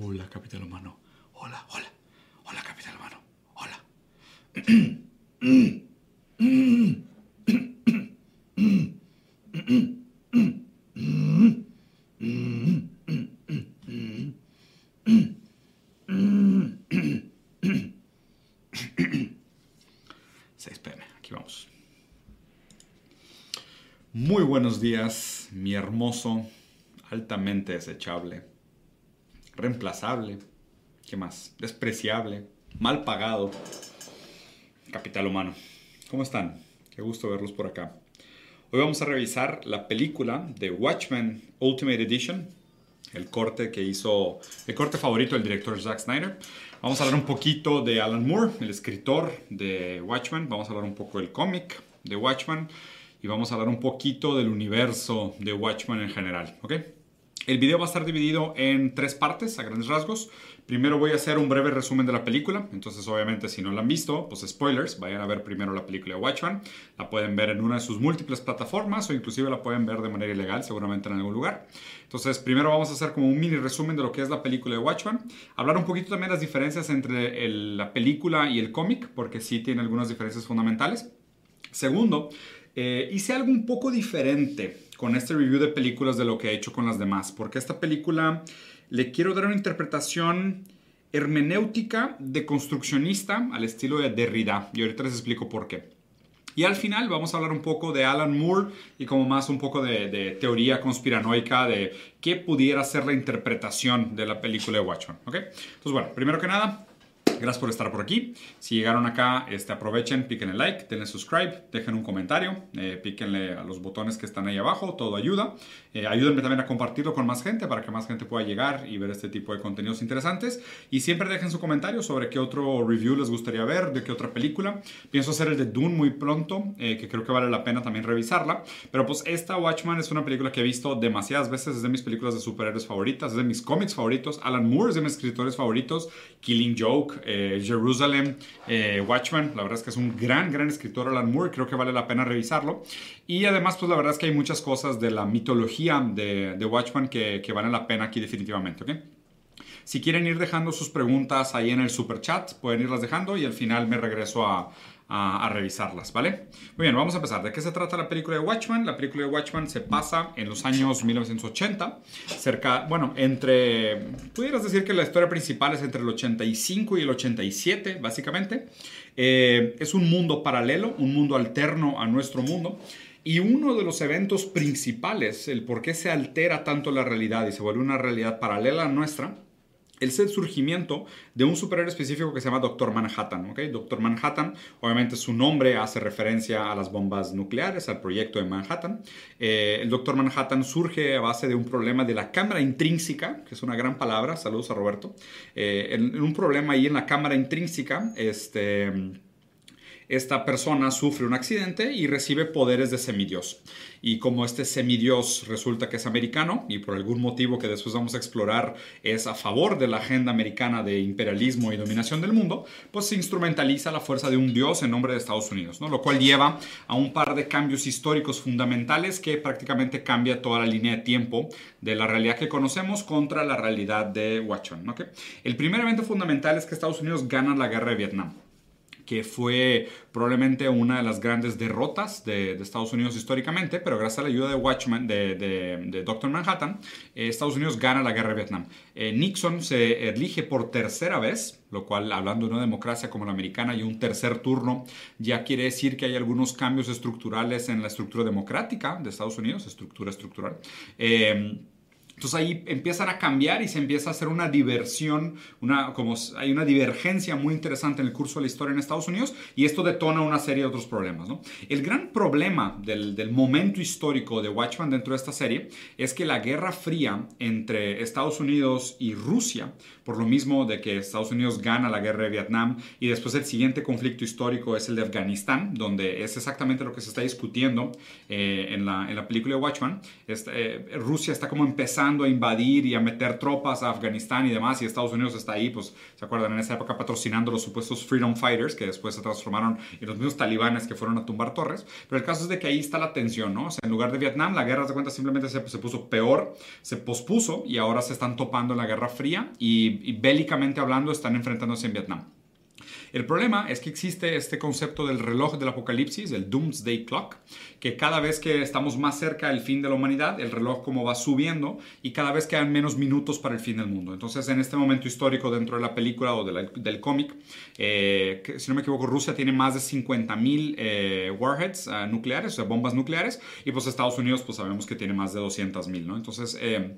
Hola, Capital Humano. Hola, hola. Hola, Capital Humano. Hola. Muy buenos días, mi hermoso, altamente desechable, reemplazable, ¿qué más? Despreciable, mal pagado, capital humano. ¿Cómo están? Qué gusto verlos por acá. Hoy vamos a revisar la película de Watchmen Ultimate Edition, el corte que hizo, el corte favorito del director Zack Snyder. Vamos a hablar un poquito de Alan Moore, el escritor de Watchmen. Vamos a hablar un poco del cómic de Watchmen y vamos a hablar un poquito del universo de Watchmen en general, ¿ok? El video va a estar dividido en tres partes, a grandes rasgos. Primero voy a hacer un breve resumen de la película, entonces obviamente si no la han visto, pues spoilers, vayan a ver primero la película de Watchmen. La pueden ver en una de sus múltiples plataformas o inclusive la pueden ver de manera ilegal, seguramente en algún lugar. Entonces primero vamos a hacer como un mini resumen de lo que es la película de Watchmen. Hablar un poquito también de las diferencias entre la película y el cómic, porque sí tiene algunas diferencias fundamentales. Segundo, eh, hice algo un poco diferente con este review de películas de lo que he hecho con las demás, porque esta película le quiero dar una interpretación hermenéutica de construccionista al estilo de Derrida, y ahorita les explico por qué. Y al final vamos a hablar un poco de Alan Moore y como más un poco de, de teoría conspiranoica de qué pudiera ser la interpretación de la película de Watchmen. ¿ok? Entonces, bueno, primero que nada, Gracias por estar por aquí. Si llegaron acá, este, aprovechen, píquenle like, denle subscribe, dejen un comentario, eh, píquenle a los botones que están ahí abajo, todo ayuda. Eh, ayúdenme también a compartirlo con más gente para que más gente pueda llegar y ver este tipo de contenidos interesantes. Y siempre dejen su comentario sobre qué otro review les gustaría ver, de qué otra película. Pienso hacer el de Dune muy pronto, eh, que creo que vale la pena también revisarla. Pero pues esta Watchman es una película que he visto demasiadas veces, es de mis películas de superhéroes favoritas, es de mis cómics favoritos. Alan Moore es de mis escritores favoritos. Killing Joke, eh, Jerusalem, eh, Watchmen. La verdad es que es un gran, gran escritor Alan Moore. Creo que vale la pena revisarlo. Y además, pues la verdad es que hay muchas cosas de la mitología de, Watchmen que, que valen la pena aquí definitivamente, ¿ok? Si quieren ir dejando sus preguntas ahí en el super chat, pueden irlas dejando y al final me regreso a, a, a, revisarlas, ¿vale? Muy bien, vamos a empezar. ¿De qué se trata la película de Watchmen? La película de Watchmen se pasa en los años 1980, cerca, bueno, entre, pudieras decir que la historia principal es entre el 85 y el 87, básicamente. Eh, es un mundo paralelo, un mundo alterno a nuestro mundo. Y uno de los eventos principales, el por qué se altera tanto la realidad y se vuelve una realidad paralela a nuestra, el surgimiento de un superhéroe específico que se llama Doctor Manhattan. ¿okay? Doctor Manhattan, obviamente su nombre hace referencia a las bombas nucleares, al proyecto de Manhattan. Eh, el Doctor Manhattan surge a base de un problema de la cámara intrínseca, que es una gran palabra, saludos a Roberto, eh, en un problema ahí en la cámara intrínseca, este esta persona sufre un accidente y recibe poderes de semidios. Y como este semidios resulta que es americano y por algún motivo que después vamos a explorar es a favor de la agenda americana de imperialismo y dominación del mundo, pues se instrumentaliza la fuerza de un dios en nombre de Estados Unidos, ¿no? lo cual lleva a un par de cambios históricos fundamentales que prácticamente cambia toda la línea de tiempo de la realidad que conocemos contra la realidad de Watchmen. ¿okay? El primer evento fundamental es que Estados Unidos gana la guerra de Vietnam que fue probablemente una de las grandes derrotas de, de, Estados Unidos históricamente, pero gracias a la ayuda de de, de Doctor Manhattan, eh, Estados Unidos gana la guerra de Vietnam. Eh, Nixon se elige por tercera vez, lo cual, hablando de una democracia como la americana y un tercer turno, ya quiere decir que hay algunos cambios estructurales en la estructura democrática de Estados Unidos, estructura estructural. Eh, entonces ahí empiezan a cambiar y se empieza a hacer una diversión, una, como hay una divergencia muy interesante en el curso de la historia en Estados Unidos y esto detona una serie de otros problemas. ¿no? El gran problema del, del, momento histórico de Watchmen dentro de esta serie es que la Guerra Fría entre Estados Unidos y Rusia, por lo mismo de que Estados Unidos gana la guerra de Vietnam y después el siguiente conflicto histórico es el de Afganistán, donde es exactamente lo que se está discutiendo eh, en, la, en, la, película de Watchmen. Este, eh, Rusia está como empezando a invadir y a meter tropas a Afganistán y demás, y Estados Unidos está ahí, pues, ¿se acuerdan? En esa época patrocinando los supuestos Freedom Fighters, que después se transformaron en los mismos talibanes que fueron a tumbar torres. Pero el caso es de que ahí está la tensión, ¿no? O sea, en lugar de Vietnam, la guerra, de cuenta, simplemente se, se, puso peor, se pospuso y ahora se están topando en la Guerra Fría y bélicamente hablando están enfrentándose en Vietnam. El problema es que existe este concepto del reloj del apocalipsis, el Doomsday Clock, que cada vez que estamos más cerca del fin de la humanidad, el reloj como va subiendo y cada vez quedan menos minutos para el fin del mundo. Entonces, en este momento histórico dentro de la película o del cómic, eh, si no me equivoco, Rusia tiene más de 50.000 eh, warheads uh, nucleares, o sea, bombas nucleares, y pues Estados Unidos, pues sabemos que tiene más de 200.000, ¿no? Entonces, eh,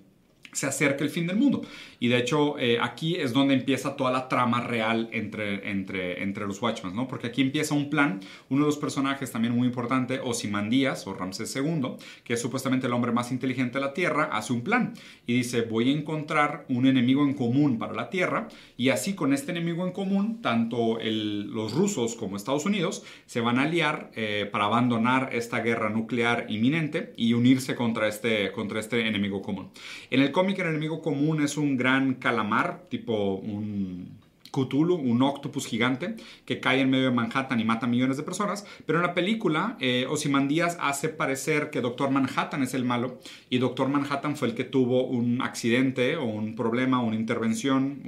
se acerca el fin del mundo. Y de hecho, eh, aquí es donde empieza toda la trama real entre, entre, entre los Watchmen, ¿no? Porque aquí empieza un plan. Uno de los personajes también muy importante, Osimandías o Ramsés II, que es supuestamente el hombre más inteligente de la Tierra, hace un plan y dice: Voy a encontrar un enemigo en común para la Tierra. Y así, con este enemigo en común, tanto los rusos como Estados Unidos se van a aliar eh, para abandonar esta guerra nuclear inminente y unirse contra este, contra este enemigo común. En el cómic el enemigo común es un gran calamar, tipo un Cthulhu, un octopus gigante que cae en medio de Manhattan y mata millones de personas. Pero en la película, eh, Osimandías hace parecer que Doctor Manhattan es el malo y Doctor Manhattan fue el que tuvo un accidente o un problema, una intervención,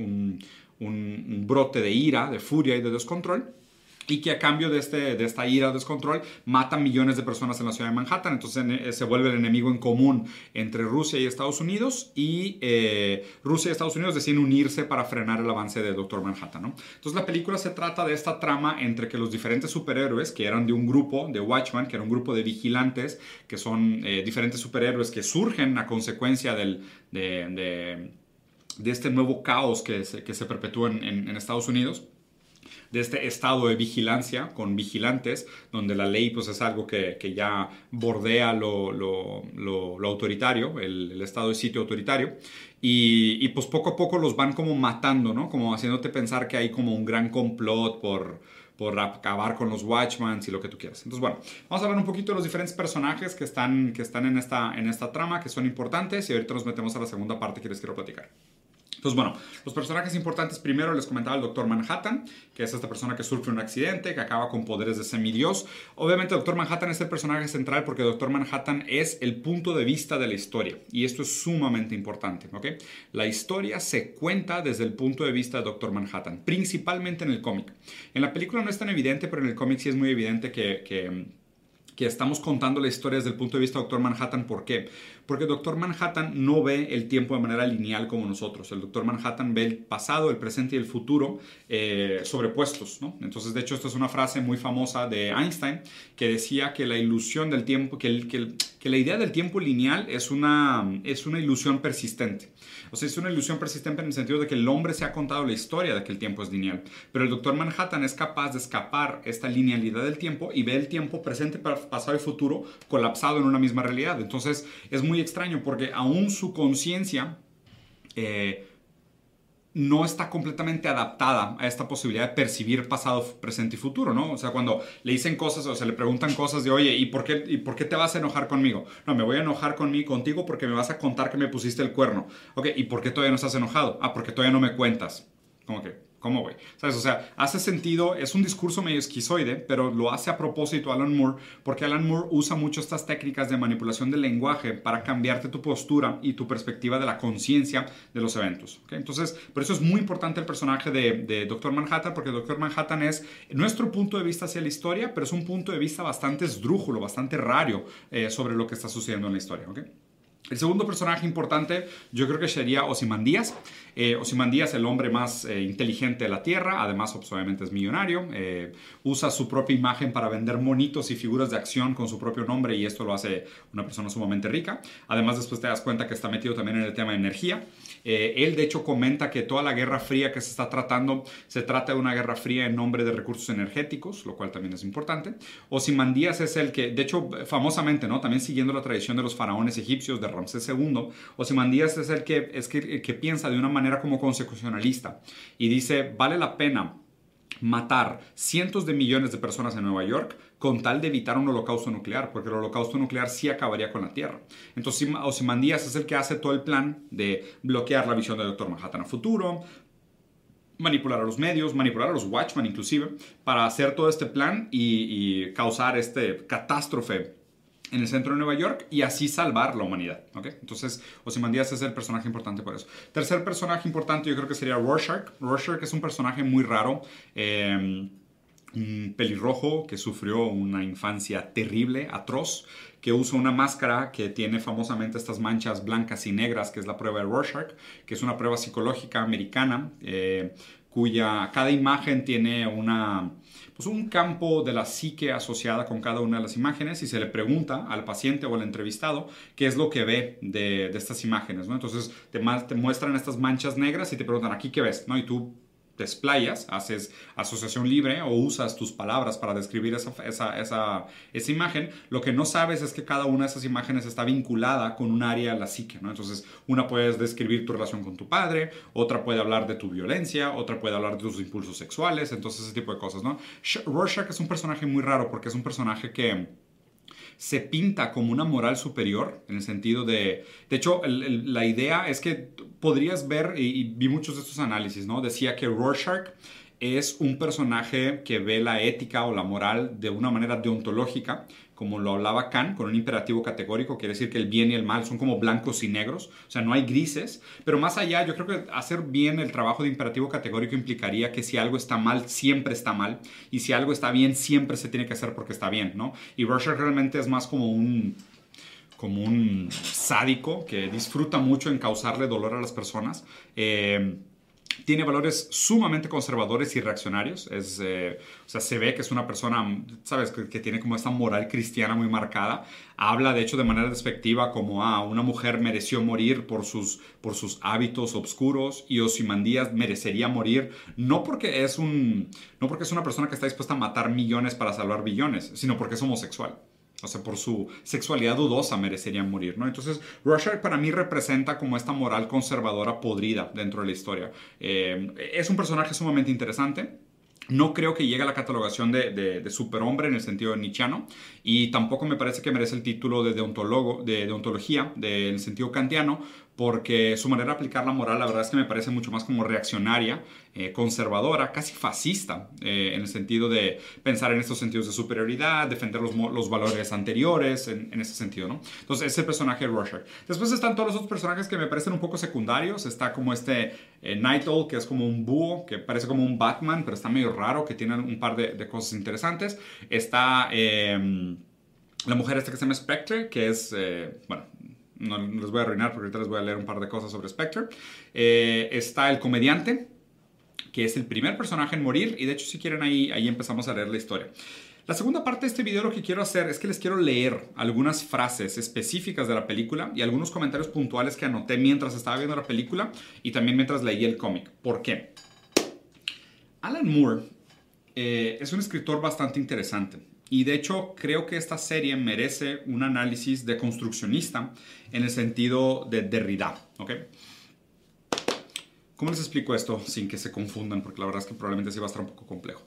un brote de ira, de furia y de descontrol y que a cambio de, este, de esta ira, descontrol, mata millones de personas en la ciudad de Manhattan. Entonces eh, se vuelve el enemigo en común entre Rusia y Estados Unidos y eh, Rusia y Estados Unidos deciden unirse para frenar el avance de Doctor Manhattan. ¿no? Entonces la película se trata de esta trama entre que los diferentes superhéroes, que eran de un grupo, de Watchman, que era un grupo de vigilantes, que son eh, diferentes superhéroes que surgen a consecuencia del, de, este nuevo caos que se, que se perpetúa en Estados Unidos de este estado de vigilancia con vigilantes, donde la ley pues es algo que, que ya bordea lo, lo, lo, autoritario, el, estado de sitio autoritario, y, y, pues poco a poco los van como matando, ¿no? Como haciéndote pensar que hay como un gran complot por, por acabar con los Watchmans y lo que tú quieras. Entonces, bueno, vamos a hablar un poquito de los diferentes personajes que están, que están en, esta, en esta trama, que son importantes, y ahorita nos metemos a la segunda parte que les quiero platicar. Entonces, bueno, los personajes importantes, primero les comentaba el Doctor Manhattan, que es esta persona que sufre un accidente, que acaba con poderes de semidios. Obviamente, Doctor Manhattan es el personaje central porque Doctor Manhattan es el punto de vista de la historia. Y esto es sumamente importante, ¿ok? La historia se cuenta desde el punto de vista de Doctor Manhattan, principalmente en el cómic. En la película no es tan evidente, pero en el cómic sí es muy evidente que, que estamos contando la historia desde el punto de vista de Doctor Manhattan. ¿Por qué? Porque Doctor Manhattan no ve el tiempo de manera lineal como nosotros. El Doctor Manhattan ve el pasado, el presente y el futuro eh, sobrepuestos. Entonces, de hecho, esta es una frase muy famosa de Einstein que decía que la ilusión del tiempo, que, el, que, que la idea del tiempo lineal es una, es una ilusión persistente. O sea, es una ilusión persistente en el sentido de que el hombre se ha contado la historia de que el tiempo es lineal. Pero el Doctor Manhattan es capaz de escapar esta linealidad del tiempo y ve el tiempo presente, pasado y futuro colapsado en una misma realidad. Entonces es muy extraño porque aún su conciencia... Eh, no está completamente adaptada a esta posibilidad de percibir pasado, presente y futuro, ¿no? O sea, cuando le dicen cosas o se le preguntan cosas de, oye, ¿y por qué, y por qué te vas a enojar conmigo? No, me voy a enojar conmigo, contigo porque me vas a contar que me pusiste el cuerno. Ok, ¿y por qué todavía no estás enojado? Ah, porque todavía no me cuentas. Como que, ¿Cómo, güey? ¿Sabes? O sea, hace sentido, es un discurso medio esquizoide, pero lo hace a propósito Alan Moore, porque Alan Moore usa mucho estas técnicas de manipulación del lenguaje para cambiarte tu postura y tu perspectiva de la conciencia de los eventos. Entonces, por eso es muy importante el personaje de, de Doctor Manhattan, porque Doctor Manhattan es nuestro punto de vista hacia la historia, pero es un punto de vista bastante esdrújulo, bastante raro eh, sobre lo que está sucediendo en la historia. El segundo personaje importante yo creo que sería Osimandías. Eh, Osimandías, el hombre más eh, inteligente de la Tierra, además pues, obviamente es millonario, eh, usa su propia imagen para vender monitos y figuras de acción con su propio nombre y esto lo hace una persona sumamente rica. Además después te das cuenta que está metido también en el tema de energía. Eh, él de hecho comenta que toda la guerra fría que se está tratando se trata de una guerra fría en nombre de recursos energéticos, lo cual también es importante. Osimandías es el que, de hecho famosamente, ¿no? también siguiendo la tradición de los faraones egipcios de Ramsés II, Osimandías es el que, es que, que piensa de una manera como consecucionalista y dice, vale la pena matar cientos de millones de personas en Nueva York con tal de evitar un holocausto nuclear, porque el holocausto nuclear sí acabaría con la Tierra. Entonces Ozymandias es el que hace todo el plan de bloquear la visión del Doctor Manhattan a futuro, manipular a los medios, manipular a los Watchmen inclusive, para hacer todo este plan y, y causar este catástrofe en el centro de Nueva York y así salvar la humanidad. ¿okay? Entonces, Ozymandias es el personaje importante por eso. Tercer personaje importante yo creo que sería Rorschach. Rorschach es un personaje muy raro. Eh, un pelirrojo que sufrió una infancia terrible, atroz, que usa una máscara que tiene famosamente estas manchas blancas y negras, que es la prueba de Rorschach, que es una prueba psicológica americana, eh, cuya cada imagen tiene una, pues un campo de la psique asociada con cada una de las imágenes y se le pregunta al paciente o al entrevistado qué es lo que ve de, estas imágenes, ¿no? Entonces te, te, muestran estas manchas negras y te preguntan, ¿aquí qué ves? ¿no? Y tú te explayas, haces asociación libre o usas tus palabras para describir esa, esa, esa, imagen, lo que no sabes es que cada una de esas imágenes está vinculada con un área de la psique, ¿no? Entonces, una puede describir tu relación con tu padre, otra puede hablar de tu violencia, otra puede hablar de tus impulsos sexuales, entonces ese tipo de cosas, ¿no? Rorschach es un personaje muy raro porque es un personaje que se pinta como una moral superior, en el sentido de, de hecho, la idea es que podrías ver, y, vi muchos de estos análisis, ¿no? Decía que Rorschach es un personaje que ve la ética o la moral de una manera deontológica, como lo hablaba Kant, con un imperativo categórico, quiere decir que el bien y el mal son como blancos y negros, o sea, no hay grises, pero más allá, yo creo que hacer bien el trabajo de imperativo categórico implicaría que si algo está mal, siempre está mal, y si algo está bien, siempre se tiene que hacer porque está bien, ¿no? Y Rorschach realmente es más como un como un sádico que disfruta mucho en causarle dolor a las personas. Eh, tiene valores sumamente conservadores y reaccionarios. Es, eh, o sea, se ve que es una persona, ¿sabes?, que, tiene como esta moral cristiana muy marcada. Habla, de hecho, de manera despectiva como, ah, una mujer mereció morir por sus, por sus hábitos oscuros y Osimandías merecería morir no porque, es un, no porque es una persona que está dispuesta a matar millones para salvar billones, sino porque es homosexual o sea, por su sexualidad dudosa merecerían morir, ¿no? Entonces, Rorschach para mí representa como esta moral conservadora podrida dentro de la historia. Eh, es un personaje sumamente interesante. No creo que llegue a la catalogación de, de, superhombre en el sentido de y tampoco me parece que merece el título de, deontólogo, de deontología en el sentido kantiano porque su manera de aplicar la moral la verdad es que me parece mucho más como reaccionaria, eh, conservadora, casi fascista, eh, en el sentido de pensar en estos sentidos de superioridad, defender los, los valores anteriores, en, ese sentido, ¿no? Entonces, ese personaje de Rorschach. Después están todos los otros personajes que me parecen un poco secundarios. Está como este eh, Night Owl, que es como un búho, que parece como un Batman, pero está medio raro, que tiene un par de, cosas interesantes. Está... Em, la mujer esta que se llama Spectre, que es, bueno, no les voy a arruinar porque ahorita les voy a leer un par de cosas sobre Spectre. Eh, está el comediante, que es el primer personaje en morir, y de hecho si quieren ahí, ahí empezamos a leer la historia. La segunda parte de este video lo que quiero hacer es que les quiero leer algunas frases específicas de la película y algunos comentarios puntuales que anoté mientras estaba viendo la película y también mientras leí el cómic. ¿Por qué? Alan Moore eh, es un escritor bastante interesante. Y de hecho creo que esta serie merece un análisis de construccionista en el sentido de Derrida. ¿okay? ¿Cómo les explico esto sin que se confundan? Porque la verdad es que probablemente sí va a estar un poco complejo.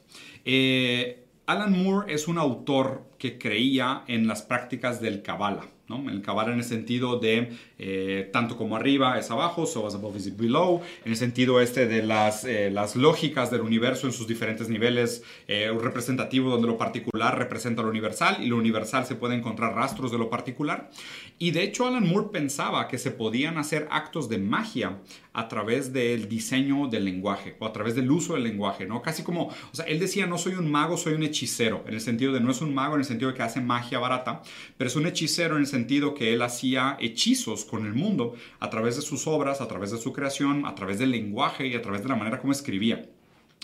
Eh, Alan Moore es un autor que creía en las prácticas del Kabbalah. ¿no? El Kabbalah en el sentido de eh, tanto como arriba es abajo, so as above is below, en el sentido este de las, eh, las lógicas del universo en sus diferentes niveles, eh, un representativo donde lo particular representa lo universal y lo universal se puede encontrar rastros de lo particular. Y de hecho Alan Moore pensaba que se podían hacer actos de magia a través del diseño del lenguaje o a través del uso del lenguaje, ¿no? Casi como, o sea, él decía, no soy un mago, soy un hechicero, en el sentido de no es un mago en el sentido de que hace magia barata, pero es un hechicero en el sentido que él hacía hechizos con el mundo a través de sus obras, a través de su creación, a través del lenguaje y a través de la manera como escribía.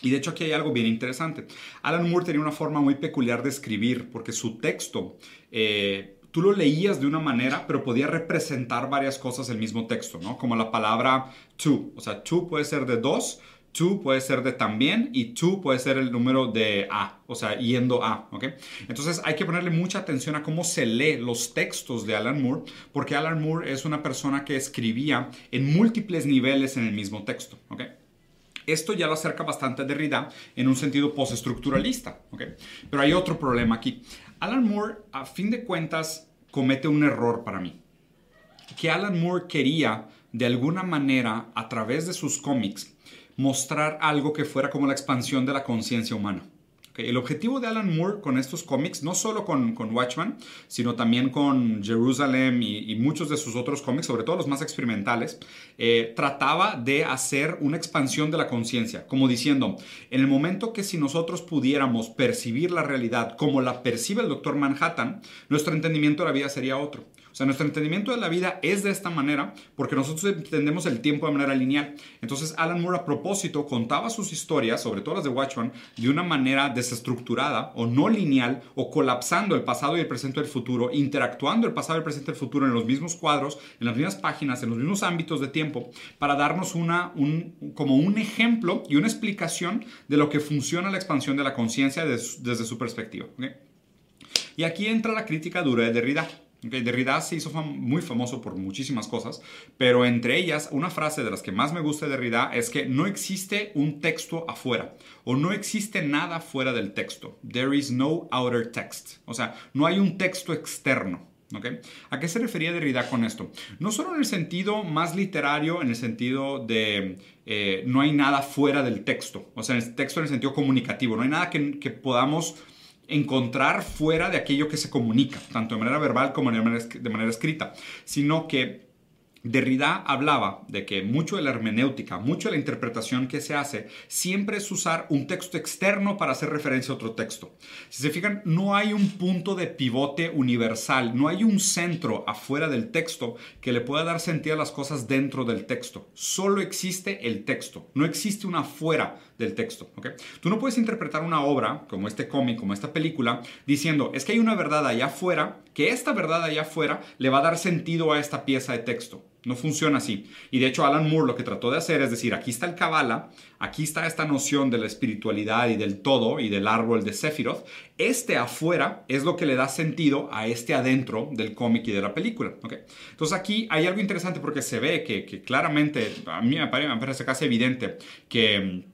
Y de hecho aquí hay algo bien interesante. Alan Moore tenía una forma muy peculiar de escribir porque su texto... Eh, tú lo leías de una manera, pero podía representar varias cosas el mismo texto, ¿no? Como la palabra to, o sea, to puede ser de dos, to puede ser de también y to puede ser el número de a, o sea, yendo a, ¿ok? Entonces hay que ponerle mucha atención a cómo se lee los textos de Alan Moore, porque Alan Moore es una persona que escribía en múltiples niveles en el mismo texto, ¿ok? Esto ya lo acerca bastante a Derrida en un sentido postestructuralista. ¿okay? Pero hay otro problema aquí. Alan Moore, a fin de cuentas, comete un error para mí. Que Alan Moore quería, de alguna manera, a través de sus cómics, mostrar algo que fuera como la expansión de la conciencia humana. El objetivo de Alan Moore con estos cómics, no solo con, con Watchman, sino también con Jerusalem y, muchos de sus otros cómics, sobre todo los más experimentales, eh, trataba de hacer una expansión de la conciencia, como diciendo, en el momento que si nosotros pudiéramos percibir la realidad como la percibe el Doctor Manhattan, nuestro entendimiento de la vida sería otro. O sea, nuestro entendimiento de la vida es de esta manera porque nosotros entendemos el tiempo de manera lineal. Entonces, Alan Moore a propósito contaba sus historias, sobre todo las de Watchman, de una manera desestructurada o no lineal o colapsando el pasado y el presente y el futuro, interactuando el pasado y el presente y el futuro en los mismos cuadros, en las mismas páginas, en los mismos ámbitos de tiempo, para darnos una, un, como un ejemplo y una explicación de lo que funciona la expansión de la conciencia desde su perspectiva. Y aquí entra la crítica dura de Derrida. Derrida se hizo muy famoso por muchísimas cosas, pero entre ellas una frase de las que más me gusta de Derrida es que no existe un texto afuera o no existe nada fuera del texto. There is no outer text. O sea, no hay un texto externo. ¿A qué se refería Derrida con esto? No solo en el sentido más literario, en el sentido de eh, no hay nada fuera del texto, o sea, en el texto en el sentido comunicativo, no hay nada que podamos encontrar fuera de aquello que se comunica, tanto de manera verbal como de manera, escrita, sino que Derrida hablaba de que mucho de la hermenéutica, mucho de la interpretación que se hace, siempre es usar un texto externo para hacer referencia a otro texto. Si se fijan, no hay un punto de pivote universal, no hay un centro afuera del texto que le pueda dar sentido a las cosas dentro del texto. Solo existe el texto, no existe una fuera del texto. ¿okay? Tú no puedes interpretar una obra, como este cómic, como esta película, diciendo, es que hay una verdad allá afuera, que esta verdad allá afuera le va a dar sentido a esta pieza de texto. No funciona así. Y de hecho Alan Moore lo que trató de hacer es decir, aquí está el Kabbalah, aquí está esta noción de la espiritualidad y del todo y del árbol de Sephiroth. Este afuera es lo que le da sentido a este adentro del cómic y de la película. ¿okay? Entonces aquí hay algo interesante porque se ve que, claramente, a mí me parece casi evidente que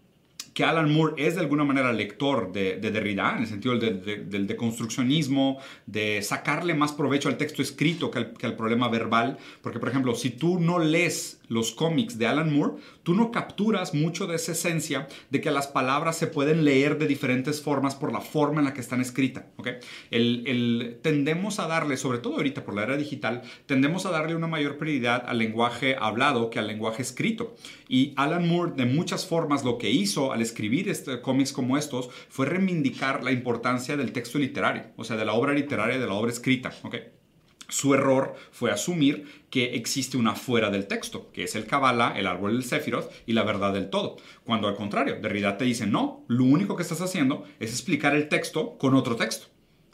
que Alan Moore es de alguna manera lector de, Derrida, en el sentido del deconstruccionismo, de sacarle más provecho al texto escrito que al, que al, problema verbal, porque por ejemplo, si tú no lees los cómics de Alan Moore, tú no capturas mucho de esa esencia de que las palabras se pueden leer de diferentes formas por la forma en la que están escritas. ¿okay? El, tendemos a darle, sobre todo ahorita por la era digital, tendemos a darle una mayor prioridad al lenguaje hablado que al lenguaje escrito. Y Alan Moore, de muchas formas, lo que hizo al escribir este, cómics como estos fue reivindicar la importancia del texto literario, o sea, de la obra literaria, de la obra escrita. ¿okay? Su error fue asumir que existe una fuera del texto, que es el Kabbalah, el árbol del Sephiroth y la verdad del todo. Cuando al contrario, Derrida te dice, no, lo único que estás haciendo es explicar el texto con otro texto.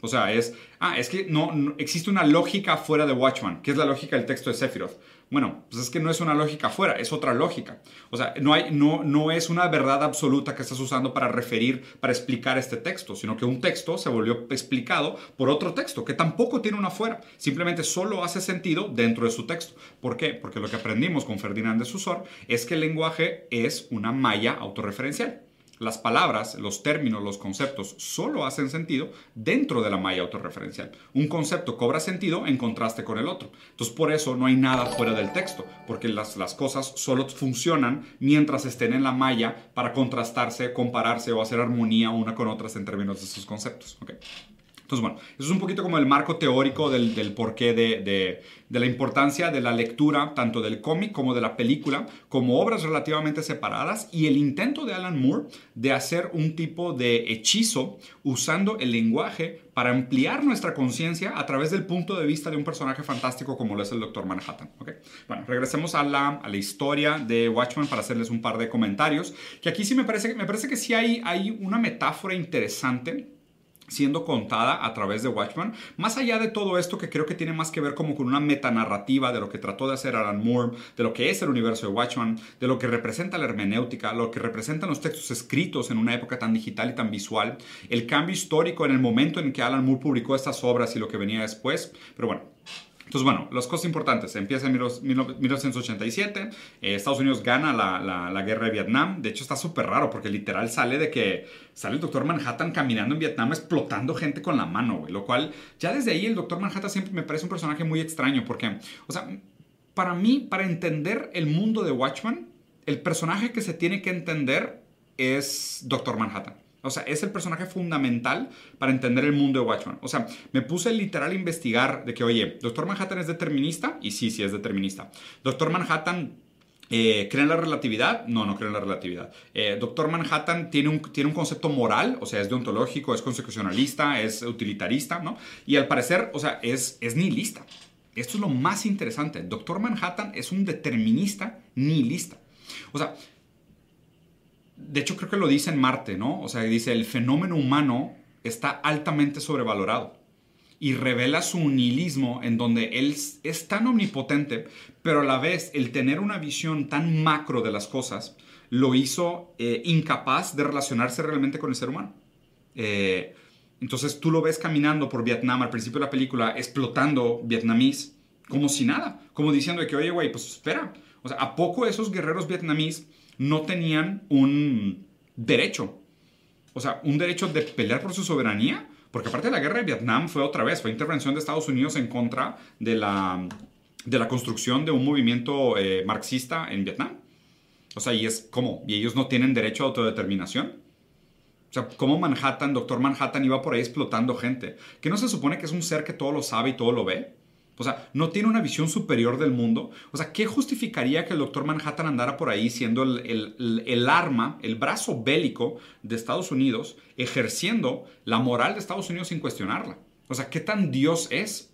O sea, es, ah, es que no, existe una lógica fuera de Watchman, que es la lógica del texto de Sephiroth. Bueno, pues es que no es una lógica fuera, es otra lógica. O sea, no, hay, no, no es una verdad absoluta que estás usando para referir, para explicar este texto, sino que un texto se volvió explicado por otro texto que tampoco tiene una fuera. Simplemente solo hace sentido dentro de su texto. ¿Por qué? Porque lo que aprendimos con Ferdinand de Susor es que el lenguaje es una malla autorreferencial. Las palabras, los términos, los conceptos solo hacen sentido dentro de la malla autorreferencial. Un concepto cobra sentido en contraste con el otro. Entonces por eso no hay nada fuera del texto, porque las, las cosas solo funcionan mientras estén en la malla para contrastarse, compararse o hacer armonía una con otras en términos de esos conceptos. ¿okay? Entonces, bueno, eso es un poquito como el marco teórico del, del porqué de, de, de, la importancia de la lectura, tanto del cómic como de la película, como obras relativamente separadas, y el intento de Alan Moore de hacer un tipo de hechizo usando el lenguaje para ampliar nuestra conciencia a través del punto de vista de un personaje fantástico como lo es el Doctor Manhattan. ¿okay? Bueno, regresemos a la, a la, historia de Watchmen para hacerles un par de comentarios, que aquí sí me parece, me parece que sí hay, hay una metáfora interesante siendo contada a través de Watchman. Más allá de todo esto que creo que tiene más que ver como con una metanarrativa de lo que trató de hacer Alan Moore, de lo que es el universo de Watchman, de lo que representa la hermenéutica, lo que representan los textos escritos en una época tan digital y tan visual, el cambio histórico en el momento en que Alan Moore publicó estas obras y lo que venía después. Pero bueno, Entonces, bueno, las cosas importantes. Empieza en 1987. Eh, Estados Unidos gana la, la, guerra de Vietnam. De hecho, está súper raro porque literal sale de que sale el Doctor Manhattan caminando en Vietnam explotando gente con la mano, güey. Lo cual, ya desde ahí, el Doctor Manhattan siempre me parece un personaje muy extraño porque, o sea, para mí, para entender el mundo de Watchmen, el personaje que se tiene que entender es Doctor Manhattan. O sea, es el personaje fundamental para entender el mundo de Watchmen. O sea, me puse literal a investigar de que, oye, Doctor Manhattan es determinista y sí, sí es determinista. Doctor Manhattan eh, ¿Cree en la relatividad? No, no cree en la relatividad. Eh, Doctor Manhattan tiene un, tiene un concepto moral, o sea, es deontológico, es constitucionalista, es utilitarista, ¿no? Y al parecer, o sea, es, es nihilista. Esto es lo más interesante. Doctor Manhattan es un determinista nihilista. O sea, de hecho creo que lo dice en Marte, ¿no? O sea, dice, el fenómeno humano está altamente sobrevalorado y revela su nihilismo en donde él es tan omnipotente, pero a la vez el tener una visión tan macro de las cosas lo hizo eh, incapaz de relacionarse realmente con el ser humano. Eh, entonces tú lo ves caminando por Vietnam al principio de la película, explotando vietnamís, como si nada, como diciendo que, oye, güey, pues espera, o sea, ¿a poco esos guerreros vietnamíes no tenían un derecho. O sea, un derecho de pelear por su soberanía. Porque aparte de la guerra de Vietnam fue otra vez, fue intervención de Estados Unidos en contra de la, de la construcción de un movimiento eh, marxista en Vietnam. O sea, y es como, y ellos no tienen derecho a autodeterminación. O sea, ¿cómo Manhattan, Doctor Manhattan iba por ahí explotando gente? Que no se supone que es un ser que todo lo sabe y todo lo ve. O sea, no tiene una visión superior del mundo. O sea, ¿qué justificaría que el doctor Manhattan andara por ahí siendo el, arma, el brazo bélico de Estados Unidos, ejerciendo la moral de Estados Unidos sin cuestionarla? O sea, ¿qué tan Dios es?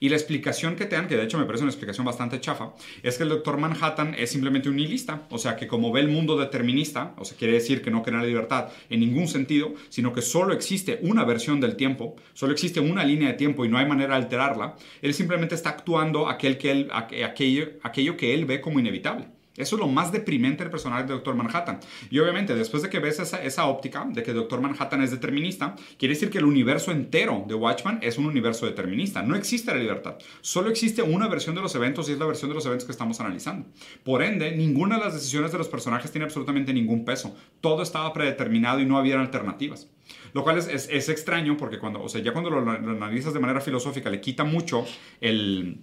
Y la explicación que te dan, que de hecho me parece una explicación bastante chafa, es que el doctor Manhattan es simplemente un nihilista, o sea que como ve el mundo determinista, o sea, quiere decir que no cree en la libertad en ningún sentido, sino que solo existe una versión del tiempo, solo existe una línea de tiempo y no hay manera de alterarla, él simplemente está actuando aquel que él, aquello, aquello que él ve como inevitable. Eso es lo más deprimente del personaje de Doctor Manhattan. Y obviamente, después de que ves esa, esa óptica de que Doctor Manhattan es determinista, quiere decir que el universo entero de Watchman es un universo determinista. No existe la libertad. Solo existe una versión de los eventos y es la versión de los eventos que estamos analizando. Por ende, ninguna de las decisiones de los personajes tiene absolutamente ningún peso. Todo estaba predeterminado y no había alternativas. Lo cual es, es, extraño porque cuando, o sea, ya cuando lo, lo analizas de manera filosófica le quita mucho el,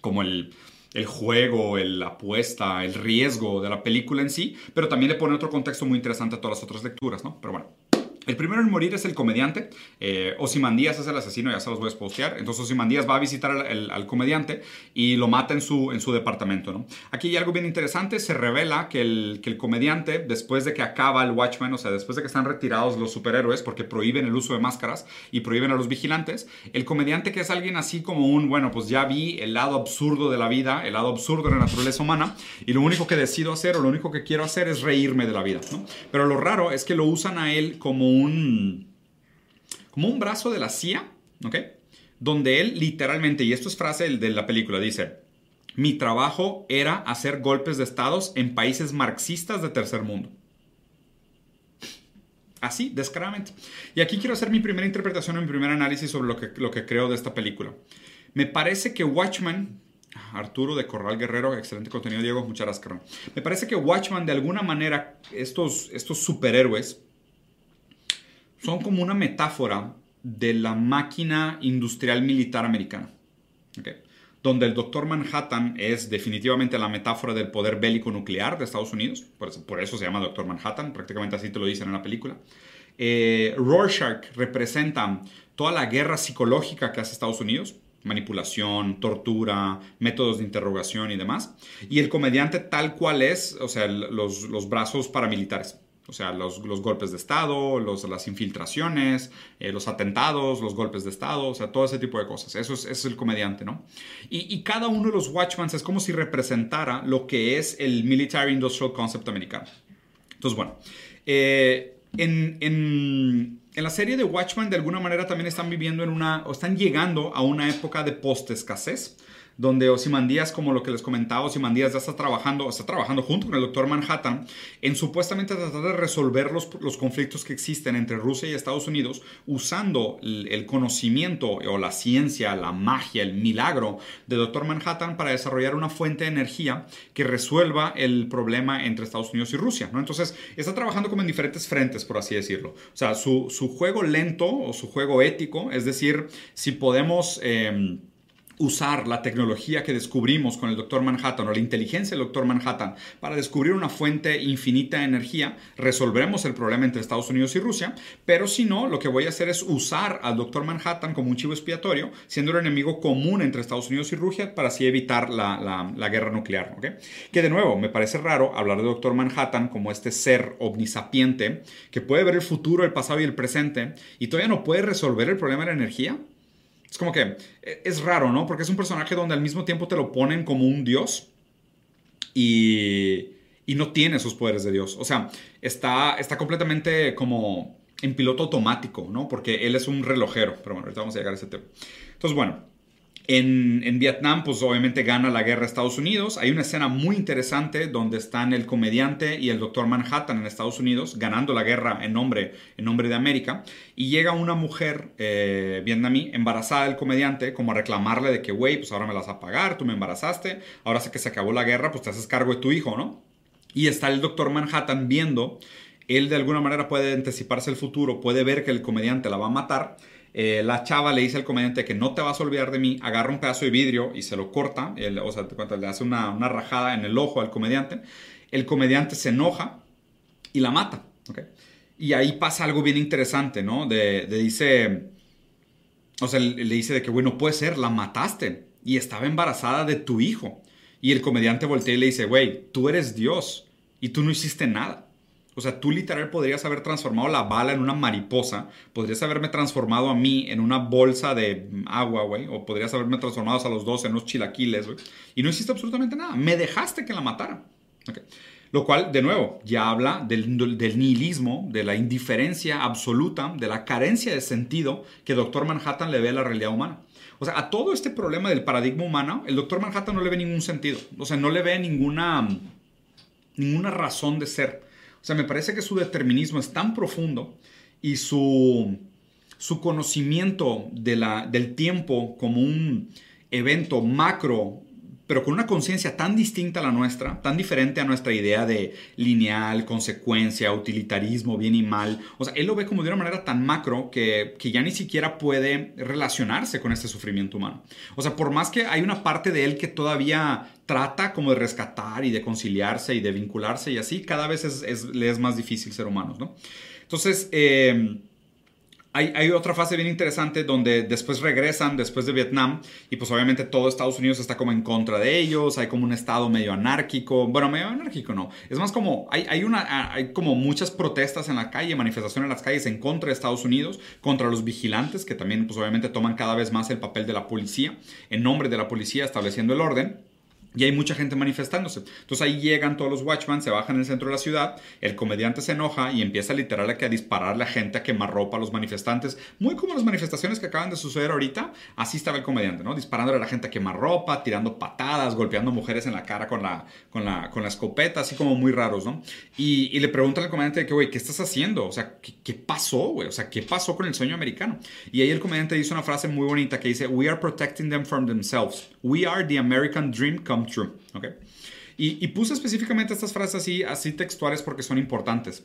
como el, el juego, la apuesta, el riesgo de la película en sí, pero también le pone otro contexto muy interesante a todas las otras lecturas, ¿no? Pero bueno. El primero en morir es el comediante. Eh, Osimandías es el asesino, ya se los voy a postear. Entonces Osimandías va a visitar al, comediante y lo mata en su, en su departamento. ¿no? Aquí hay algo bien interesante. Se revela que el, que el comediante, después de que acaba el Watchmen, o sea, después de que están retirados los superhéroes porque prohíben el uso de máscaras y prohíben a los vigilantes, el comediante que es alguien así como un, bueno, pues ya vi el lado absurdo de la vida, el lado absurdo de la naturaleza humana y lo único que decido hacer o lo único que quiero hacer es reírme de la vida. ¿no? Pero lo raro es que lo usan a él como un, como un brazo de la CIA, ¿ok? Donde él literalmente, y esto es frase de la película, dice, mi trabajo era hacer golpes de estados en países marxistas de tercer mundo. Así, descaradamente. Y aquí quiero hacer mi primera interpretación, mi primer análisis sobre lo que, lo que creo de esta película. Me parece que Watchmen, Arturo de Corral Guerrero, excelente contenido, Diego, muchas gracias, Me parece que Watchmen, de alguna manera, estos, estos superhéroes, son como una metáfora de la máquina industrial militar americana. Donde el Doctor Manhattan es definitivamente la metáfora del poder bélico nuclear de Estados Unidos. Por eso, se llama Doctor Manhattan, prácticamente así te lo dicen en la película. Eh, Rorschach representa toda la guerra psicológica que hace Estados Unidos, manipulación, tortura, métodos de interrogación y demás. Y el comediante tal cual es, o sea, los, los brazos paramilitares. O sea, los, golpes de Estado, los, las infiltraciones, eh, los atentados, los golpes de Estado, o sea, todo ese tipo de cosas. Eso es, el comediante, ¿no? Y, cada uno de los Watchmans es como si representara lo que es el Military Industrial Concept americano. Entonces, bueno, eh, en, en, en, la serie de Watchmen de alguna manera también están viviendo en una, o están llegando a una época de post-escasez donde Osimandías, como lo que les comentaba, Osimandías ya está trabajando, está trabajando junto con el doctor Manhattan en supuestamente tratar de resolver los, los conflictos que existen entre Rusia y Estados Unidos usando el, conocimiento o la ciencia, la magia, el milagro de doctor Manhattan para desarrollar una fuente de energía que resuelva el problema entre Estados Unidos y Rusia. ¿no? Entonces, está trabajando como en diferentes frentes, por así decirlo. O sea, su, su juego lento o su juego ético, es decir, si podemos... Eh, usar la tecnología que descubrimos con el Dr. Manhattan o la inteligencia del Dr. Manhattan para descubrir una fuente infinita de energía, resolveremos el problema entre Estados Unidos y Rusia, pero si no, lo que voy a hacer es usar al Dr. Manhattan como un chivo expiatorio, siendo el enemigo común entre Estados Unidos y Rusia para así evitar la, guerra nuclear. Que de nuevo, me parece raro hablar de Dr. Manhattan como este ser omnisapiente que puede ver el futuro, el pasado y el presente y todavía no puede resolver el problema de la energía. Es como que e, es raro, ¿no? Porque es un personaje donde al mismo tiempo te lo ponen como un dios y, y no tiene sus poderes de dios. O sea, está, está completamente como en piloto automático, ¿no? Porque él es un relojero. Pero bueno, ahorita vamos a llegar a ese tema. Entonces, bueno, en, Vietnam, pues obviamente gana la guerra Estados Unidos. Hay una escena muy interesante donde están el comediante y el doctor Manhattan en Estados Unidos ganando la guerra en nombre, en nombre de América. Y llega una mujer eh, vietnamí embarazada del comediante como a reclamarle de que, güey, pues ahora me las vas a pagar, tú me embarazaste, ahora sé que se acabó la guerra, pues te haces cargo de tu hijo, ¿no? Y está el doctor Manhattan viendo, él de alguna manera puede anticiparse el futuro, puede ver que el comediante la va a matar eh, la chava le dice al comediante que no te vas a olvidar de mí, agarra un pedazo de vidrio y se lo corta, o sea, le hace una, rajada en el ojo al comediante. El comediante se enoja y la mata. Y ahí pasa algo bien interesante, ¿no? De, dice, o sea, le, dice de que, bueno, puede ser, la mataste y estaba embarazada de tu hijo. Y el comediante voltea y le dice, güey, tú eres Dios y tú no hiciste nada. O sea, tú literal podrías haber transformado la bala en una mariposa, podrías haberme transformado a mí en una bolsa de agua, güey, o podrías haberme transformado a los dos en unos chilaquiles, güey, y no hiciste absolutamente nada. Me dejaste que la matara. Lo cual, de nuevo, ya habla del, nihilismo, de la indiferencia absoluta, de la carencia de sentido que Doctor Manhattan le ve a la realidad humana. O sea, a todo este problema del paradigma humano, el Doctor Manhattan no le ve ningún sentido. O sea, no le ve ninguna, ninguna razón de ser. O sea, me parece que su determinismo es tan profundo y su, su conocimiento de la, del tiempo como un evento macro pero con una conciencia tan distinta a la nuestra, tan diferente a nuestra idea de lineal, consecuencia, utilitarismo, bien y mal. O sea, él lo ve como de una manera tan macro que, que ya ni siquiera puede relacionarse con este sufrimiento humano. O sea, por más que hay una parte de él que todavía trata como de rescatar y de conciliarse y de vincularse y así, cada vez es, le es más difícil ser humano, ¿no? Entonces, eh, hay, otra fase bien interesante donde después regresan, después de Vietnam, y pues obviamente todo Estados Unidos está como en contra de ellos, hay como un estado medio anárquico, bueno, medio anárquico no, es más como, hay, hay, como muchas protestas en la calle, manifestaciones en las calles en contra de Estados Unidos, contra los vigilantes, que también pues obviamente toman cada vez más el papel de la policía, en nombre de la policía estableciendo el orden. Y hay mucha gente manifestándose. Entonces ahí llegan todos los Watchmen, se bajan en el centro de la ciudad, el comediante se enoja y empieza literal a, que a dispararle a gente, a quemar ropa a los manifestantes. Muy como las manifestaciones que acaban de suceder ahorita, así estaba el comediante, ¿no? Disparándole a la gente a quemar ropa, tirando patadas, golpeando mujeres en la cara con la, con la, con la escopeta, así como muy raros, ¿no? Y, le preguntan al comediante que, güey, ¿qué estás haciendo? O sea, ¿qué, ¿qué pasó, güey? O sea, ¿qué pasó con el sueño americano? Y ahí el comediante dice una frase muy bonita que dice, We are protecting them from themselves. We are the American dream come true. ¿okay? Y, puse específicamente estas frases así, así textuales porque son importantes.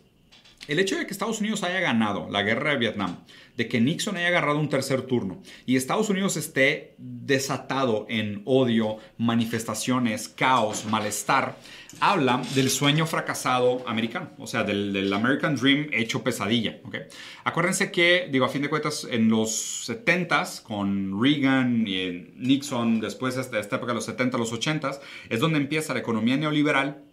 El hecho de que Estados Unidos haya ganado la guerra de Vietnam, de que Nixon haya agarrado un tercer turno y Estados Unidos esté desatado en odio, manifestaciones, caos, malestar, habla del sueño fracasado americano, o sea, del, American Dream hecho pesadilla. ¿okay? Acuérdense que, digo, a fin de cuentas, en los 70s, con Reagan y Nixon, después de esta época los 70, los 80s, es donde empieza la economía neoliberal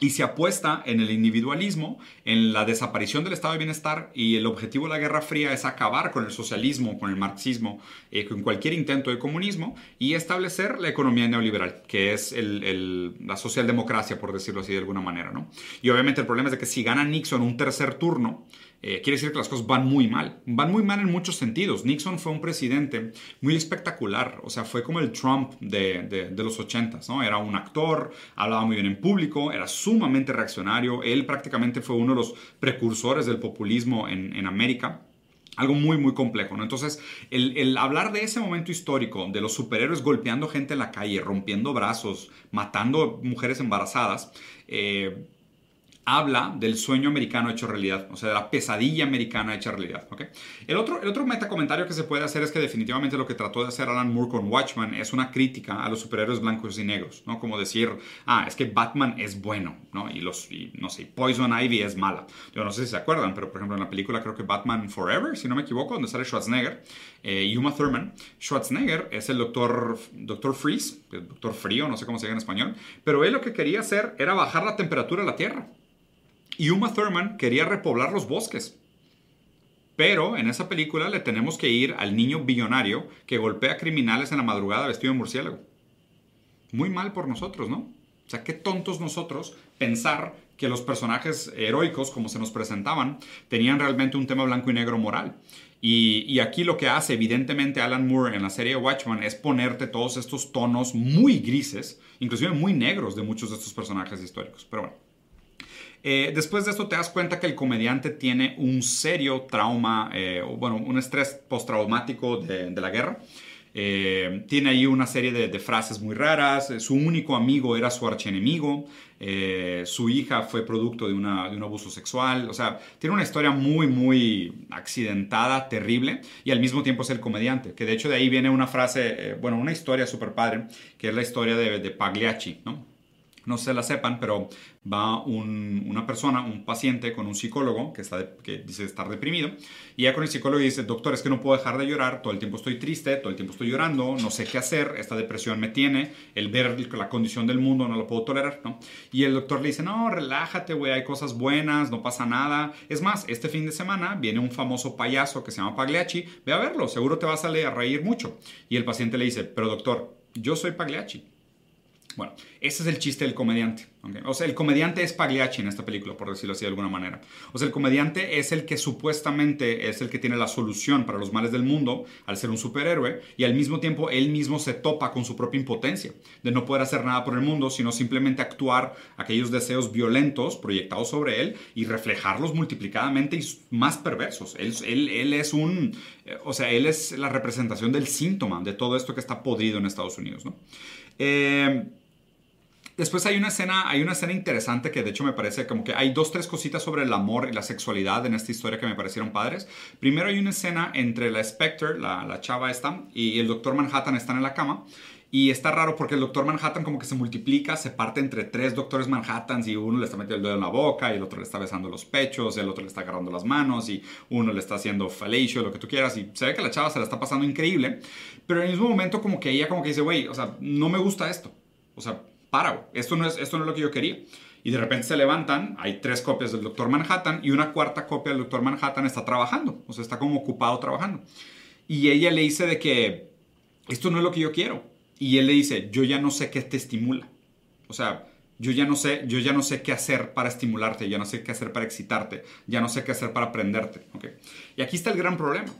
y se apuesta en el individualismo, en la desaparición del estado de bienestar y el objetivo de la Guerra Fría es acabar con el socialismo, con el marxismo, eh, con cualquier intento de comunismo y establecer la economía neoliberal, que es la socialdemocracia, por decirlo así de alguna manera. ¿no? Y obviamente el problema es de que si gana Nixon un tercer turno, eh, quiere decir que las cosas van muy mal. Van muy mal en muchos sentidos. Nixon fue un presidente muy espectacular, o sea, fue como el Trump de, los ochentas, ¿no? Era un actor, hablaba muy bien en público, era sumamente reaccionario, él prácticamente fue uno de los precursores del populismo en, América algo muy, muy complejo, ¿no? Entonces, el, hablar de ese momento histórico, de los superhéroes golpeando gente en la calle, rompiendo brazos, matando mujeres embarazadas, eh, habla del sueño americano hecho realidad, o sea, de la pesadilla americana hecha realidad. ¿okay? El, otro, el otro metacomentario que se puede hacer es que definitivamente lo que trató de hacer Alan Moore con Watchman es una crítica a los superhéroes blancos y negros, ¿no? Como decir, ah, es que Batman es bueno, ¿no? Y los, no sé, Poison Ivy es mala. Yo no sé si se acuerdan, pero por ejemplo en la película creo que Batman Forever, si no me equivoco, donde sale Schwarzenegger eh, y Uma Thurman, Schwarzenegger es el doctor, doctor Freeze, el doctor frío, no sé cómo se dice en español, pero él lo que quería hacer era bajar la temperatura de la Tierra. Y Uma Thurman quería repoblar los bosques. Pero en esa película le tenemos que ir al niño billonario que golpea criminales en la madrugada vestido de murciélago. Muy mal por nosotros, ¿no? O sea, qué tontos nosotros pensar que los personajes heroicos, como se nos presentaban, tenían realmente un tema blanco y negro moral. Y, y, aquí lo que hace evidentemente Alan Moore en la serie Watchman es ponerte todos estos tonos muy grises, inclusive muy negros de muchos de estos personajes históricos. Pero bueno. Eh, después de esto te das cuenta que el comediante tiene un serio trauma, eh, bueno, un estrés postraumático de, la guerra. Eh, tiene ahí una serie de, frases muy raras. Su único amigo era su archienemigo. su hija fue producto de, de, un abuso sexual. O sea, tiene una historia muy, muy accidentada, terrible. Y al mismo tiempo es el comediante. Que de hecho de ahí viene una frase, bueno, una historia súper padre, que es la historia de, de Pagliacci, ¿no? No se la sepan, pero va una persona, un paciente con un psicólogo que, está que dice estar deprimido, y ya con el psicólogo dice, doctor, es que no puedo dejar de llorar, todo el tiempo estoy triste, todo el tiempo estoy llorando, no sé qué hacer, esta depresión me tiene, el ver la condición del mundo no lo puedo tolerar. Y el doctor le dice, no, relájate, güey, hay cosas buenas, no pasa nada. Es más, este fin de semana viene un famoso payaso que se llama Pagliacci, ve a verlo, seguro te vas a, a reír mucho. Y el paciente le dice, pero doctor, yo soy Pagliacci bueno, ese es el chiste del comediante. O sea, el comediante es Pagliacci en esta película, por decirlo así de alguna manera. O sea, el comediante es el que supuestamente es el que tiene la solución para los males del mundo al ser un superhéroe y al mismo tiempo él mismo se topa con su propia impotencia de no poder hacer nada por el mundo, sino simplemente actuar aquellos deseos violentos proyectados sobre él y reflejarlos multiplicadamente y más perversos. Él, él, es un, eh, o sea, él es la representación del síntoma de todo esto que está podrido en Estados Unidos, ¿no? Eh, Después hay una escena, hay una escena interesante que de hecho me parece como que hay dos, tres cositas sobre el amor y la sexualidad en esta historia que me parecieron padres. Primero hay una escena entre la Spectre, la, la chava esta, y el Doctor Manhattan están en la cama. Y está raro porque el Doctor Manhattan como que se multiplica, se parte entre tres Doctores Manhattans y uno le está metiendo el dedo en la boca y el otro le está besando los pechos, el otro le está agarrando las manos y uno le está haciendo fellatio, lo que tú quieras. Y se ve que la chava se la está pasando increíble, pero en el mismo momento como que ella como que dice, güey, o sea, no me gusta esto. O sea, para, esto no, es, esto no es lo que yo quería. Y de repente se levantan, hay tres copias del Doctor Manhattan y una cuarta copia del Doctor Manhattan está trabajando, o sea, está como ocupado trabajando. Y ella le dice de que esto no es lo que yo quiero. Y él le dice, yo ya no sé qué te estimula. O sea, yo ya no sé, yo ya no sé qué hacer para estimularte, ya no sé qué hacer para excitarte, ya no sé qué hacer para aprenderte. ¿okay? Y aquí está el gran problema.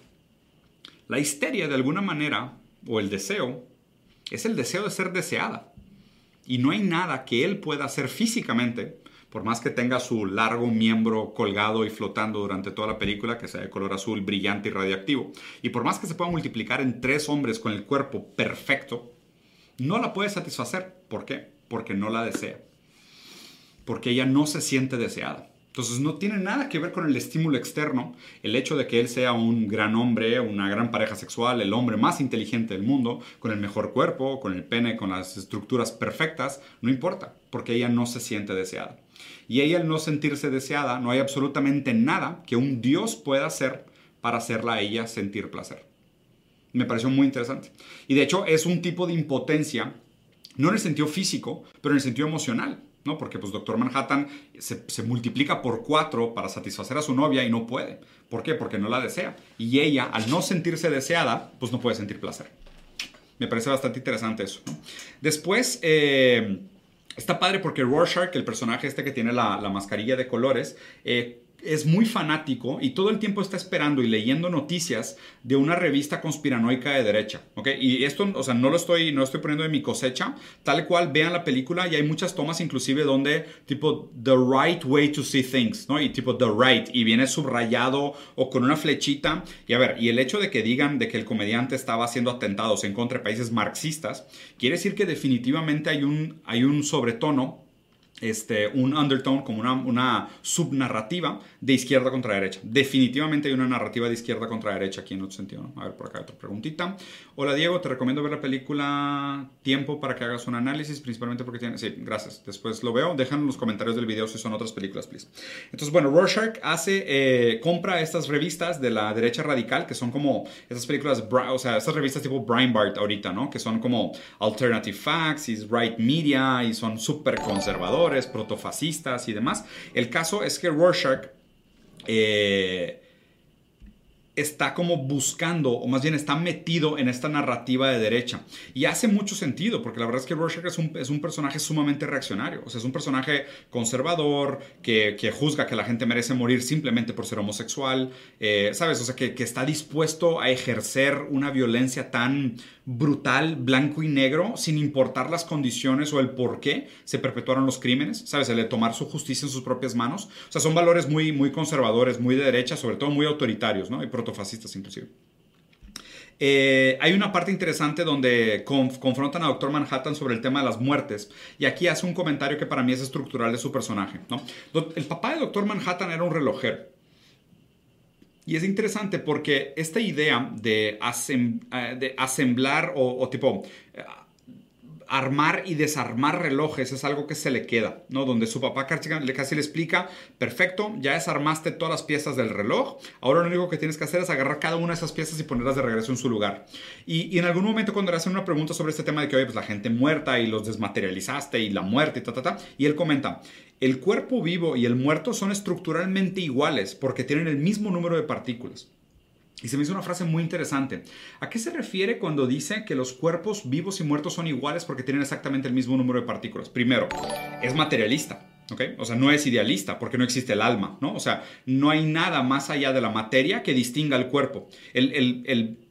La histeria, de alguna manera, o el deseo, es el deseo de ser deseada y no hay nada que él pueda hacer físicamente, por más que tenga su largo miembro colgado y flotando durante toda la película, que sea de color azul brillante y radioactivo, y por más que se pueda multiplicar en tres hombres con el cuerpo perfecto, no la puede satisfacer. ¿Por qué? Porque no la desea. Porque ella no se siente deseada. Entonces no tiene nada que ver con el estímulo externo, el hecho de que él sea un gran hombre, una gran pareja sexual, el hombre más inteligente del mundo, con el mejor cuerpo, con el pene, con las estructuras perfectas, no importa, porque ella no se siente deseada. Y ella al no sentirse deseada, no hay absolutamente nada que un Dios pueda hacer para hacerla a ella sentir placer. Me pareció muy interesante. Y de hecho es un tipo de impotencia, no en el sentido físico, pero en el sentido emocional. ¿No? Porque pues Doctor Manhattan se, multiplica por cuatro para satisfacer a su novia y no puede. ¿Por qué? Porque no la desea. Y ella, al no sentirse deseada, pues no puede sentir placer. Me parece bastante interesante eso. Después, eh, está padre porque Rorschach, el personaje este que tiene la, mascarilla de colores, eh, es muy fanático y todo el tiempo está esperando y leyendo noticias de una revista conspiranoica de derecha, ¿ok? Y esto, o sea, no lo estoy, no estoy poniendo de mi cosecha, tal cual vean la película y hay muchas tomas inclusive donde tipo the right way to see things, ¿no? Y tipo the right y viene subrayado o con una flechita y a ver, y el hecho de que digan de que el comediante estaba haciendo atentados en contra de países marxistas, quiere decir que definitivamente hay un, hay un sobretono este, un undertone, como una, una, subnarrativa de izquierda contra derecha. Definitivamente hay una narrativa de izquierda contra derecha aquí en otro sentido. A ver, por acá otra preguntita. Hola Diego, te recomiendo ver la película Tiempo para que hagas un análisis, principalmente porque tiene... Sí, gracias. Después lo veo. Dejan en los comentarios del video si son otras películas, please. Entonces, bueno, Rorschach hace, eh, compra estas revistas de la derecha radical, que son como estas películas, o sea, estas revistas tipo Breitbart ahorita, ¿no? Que son como Alternative Facts y Right Media y son súper protofascistas y demás. El caso es que Rorschach eh, está como buscando, o más bien está metido en esta narrativa de derecha. Y hace mucho sentido, porque la verdad es que Rorschach es un, es un personaje sumamente reaccionario. O sea, es un personaje conservador, que, juzga que la gente merece morir simplemente por ser homosexual, eh, ¿sabes? O sea, que está dispuesto a ejercer una violencia tan brutal, blanco y negro, sin importar las condiciones o el por qué se perpetuaron los crímenes, ¿sabes? El de tomar su justicia en sus propias manos. O sea, son valores muy, muy conservadores, muy de derecha, sobre todo muy autoritarios, ¿no? Y protofascistas inclusive. Eh, hay una parte interesante donde confrontan a Doctor Manhattan sobre el tema de las muertes y aquí hace un comentario que para mí es estructural de su personaje. El papá de Doctor Manhattan era un relojero y es interesante porque esta idea de, eh, de asemblar o, tipo eh, armar y desarmar relojes es algo que se le queda, ¿no? Donde su papá casi, le explica, perfecto, ya desarmaste todas las piezas del reloj, ahora lo único que tienes que hacer es agarrar cada una de esas piezas y ponerlas de regreso en su lugar. Y, en algún momento cuando le hacen una pregunta sobre este tema de que, oye, pues la gente muerta y los desmaterializaste y la muerte y ta, ta, ta, y él comenta, el cuerpo vivo y el muerto son estructuralmente iguales porque tienen el mismo número de partículas. Y se me hizo una frase muy interesante. ¿A qué se refiere cuando dice que los cuerpos vivos y muertos son iguales porque tienen exactamente el mismo número de partículas? Primero, es materialista. ¿ok? O sea, no es idealista porque no existe el alma, ¿no? O sea, no hay nada más allá de la materia que distinga el cuerpo.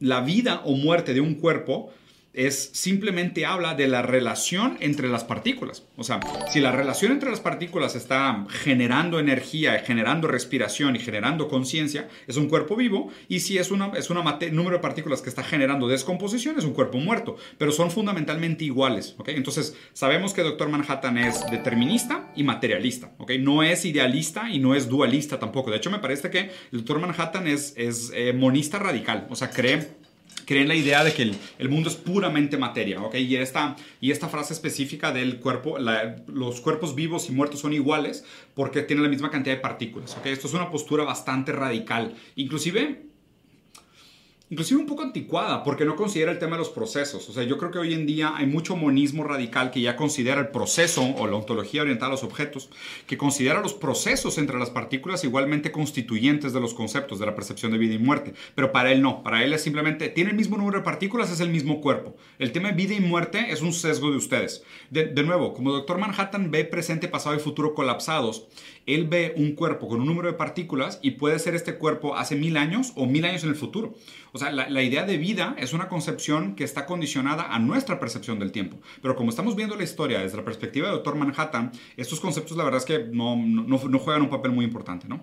la vida o muerte de un cuerpo es simplemente habla de la relación entre las partículas. O sea, si la relación entre las partículas está generando energía, generando respiración y generando conciencia, es un cuerpo vivo. Y si es un es una número de partículas que está generando descomposición, es un cuerpo muerto. Pero son fundamentalmente iguales. ¿ok? Entonces, sabemos que Doctor Manhattan es determinista y materialista. ¿ok? No es idealista y no es dualista tampoco. De hecho, me parece que el Doctor Manhattan es, eh, monista radical. O sea, cree creen la idea de que el, mundo es puramente materia, ¿ok? Y esta, y esta frase específica del cuerpo, los cuerpos vivos y muertos son iguales porque tienen la misma cantidad de partículas, ¿ok? Esto es una postura bastante radical. Inclusive inclusive un poco anticuada, porque no considera el tema de los procesos. O sea, yo creo que hoy en día hay mucho monismo radical que ya considera el proceso o la ontología oriental a los objetos, que considera los procesos entre las partículas igualmente constituyentes de los conceptos de la percepción de vida y muerte. Pero para él no, para él es simplemente, tiene el mismo número de partículas, es el mismo cuerpo. El tema de vida y muerte es un sesgo de ustedes. De, de nuevo, como Doctor Manhattan ve presente, pasado y futuro colapsados, él ve un cuerpo con un número de partículas y puede ser este cuerpo hace mil años o mil años en el futuro. O sea, la, idea de vida es una concepción que está condicionada a nuestra percepción del tiempo. Pero como estamos viendo la historia desde la perspectiva de Doctor Manhattan, estos conceptos la verdad es que no, no, juegan un papel muy importante, ¿no?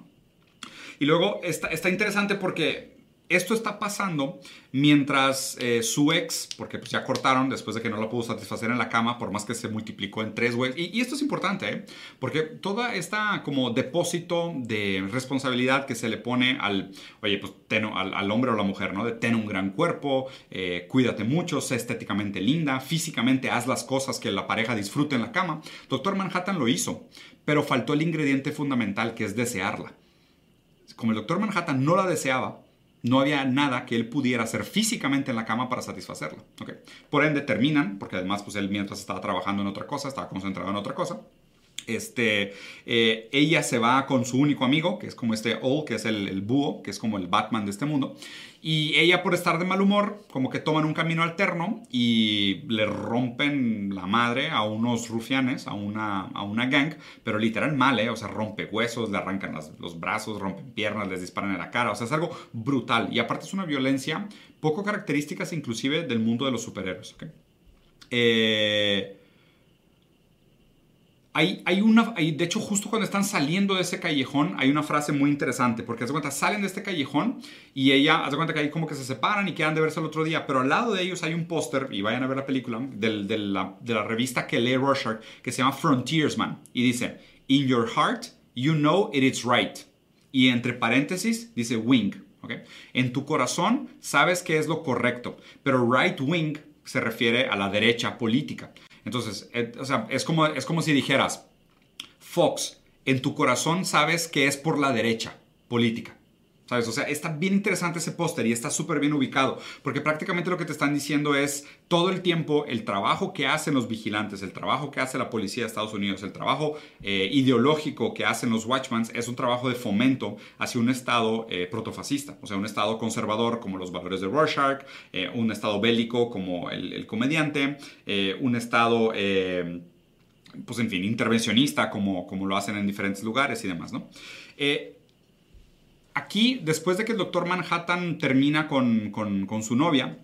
Y luego está, está interesante porque esto está pasando mientras eh, su ex, porque pues ya cortaron después de que no lo pudo satisfacer en la cama, por más que se multiplicó en tres güeyes. Y, esto es importante, ¿eh? porque toda esta como depósito de responsabilidad que se le pone al, oye, pues ten, al, hombre o la mujer, ¿no? De tener un gran cuerpo, eh, cuídate mucho, sé estéticamente linda, físicamente haz las cosas que la pareja disfrute en la cama. Doctor Manhattan lo hizo, pero faltó el ingrediente fundamental que es desearla. Como el doctor Manhattan no la deseaba, no había nada que él pudiera hacer físicamente en la cama para satisfacerla. Okay. Por ende, terminan, porque además pues, él mientras estaba trabajando en otra cosa, estaba concentrado en otra cosa, este, eh, ella se va con su único amigo, que es como este Owl, que es el, el, búho, que es como el Batman de este mundo. Y ella por estar de mal humor, como que toman un camino alterno y le rompen la madre a unos rufianes, a una, a una gang, pero literal mal, ¿eh? O sea, rompe huesos, le arrancan los brazos, rompen piernas, les disparan en la cara, o sea, es algo brutal. Y aparte es una violencia poco características inclusive del mundo de los superhéroes, ¿ok? Eh hay, una, de hecho, justo cuando están saliendo de ese callejón, hay una frase muy interesante, porque hace cuenta, salen de este callejón y ella, hace cuenta que ahí como que se separan y quedan de verse el otro día, pero al lado de ellos hay un póster, y vayan a ver la película, de, la, de revista que lee Rorschach, que se llama Frontiersman, y dice, In your heart, you know it is right. Y entre paréntesis dice wing, ¿ok? En tu corazón sabes que es lo correcto, pero right wing se refiere a la derecha política. Entonces, o sea, es como, es como si dijeras, Fox, en tu corazón sabes que es por la derecha política. ¿Sabes? O sea, está bien interesante ese póster y está súper bien ubicado, porque prácticamente lo que te están diciendo es todo el tiempo el trabajo que hacen los vigilantes, el trabajo que hace la policía de Estados Unidos, el trabajo eh, ideológico que hacen los Watchmans es un trabajo de fomento hacia un Estado eh, protofascista, o sea, un Estado conservador como los valores de Rorschach, eh, un Estado bélico como el, comediante, un Estado pues en fin, intervencionista como, como lo hacen en diferentes lugares y demás, ¿no? Aquí, después de que el doctor Manhattan termina con, su novia,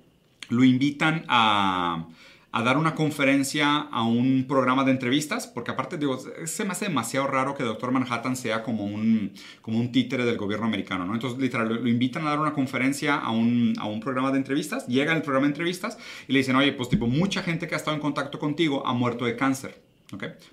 lo invitan a, dar una conferencia a un programa de entrevistas, porque aparte, digo, se me hace demasiado raro que el Doctor Manhattan sea como un, como un títere del gobierno americano, ¿no? Entonces, literal, lo, invitan a dar una conferencia a un, a un programa de entrevistas, llega el programa de entrevistas y le dicen, oye, pues tipo, mucha gente que ha estado en contacto contigo ha muerto de cáncer.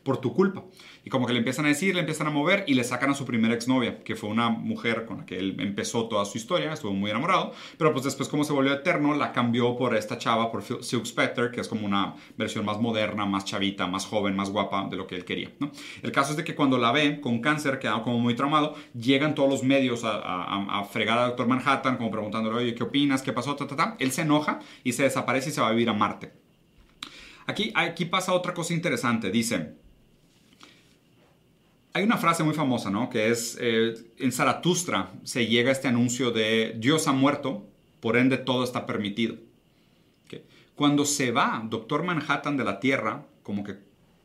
Por tu culpa. Y como que le empiezan a decir, le empiezan a mover y le sacan a su primera exnovia, que fue una mujer con la que él empezó toda su historia, estuvo muy enamorado, pero pues después como se volvió eterno, la cambió por esta chava, por Silk Spectre, que es como una versión más moderna, más chavita, más joven, más guapa de lo que él quería, ¿no? El caso es de que cuando la ve con cáncer, quedado como muy traumado, llegan todos los medios a, fregar al Doctor Manhattan, como preguntándole, oye, ¿qué opinas? ¿Qué pasó? Él se enoja y se desaparece y se va a vivir a Marte. Aquí, pasa otra cosa interesante. Dice, hay una frase muy famosa, ¿no? Que es, eh, en Zaratustra se llega este anuncio de Dios ha muerto, por ende todo está permitido. Cuando se va Doctor Manhattan de la Tierra, como que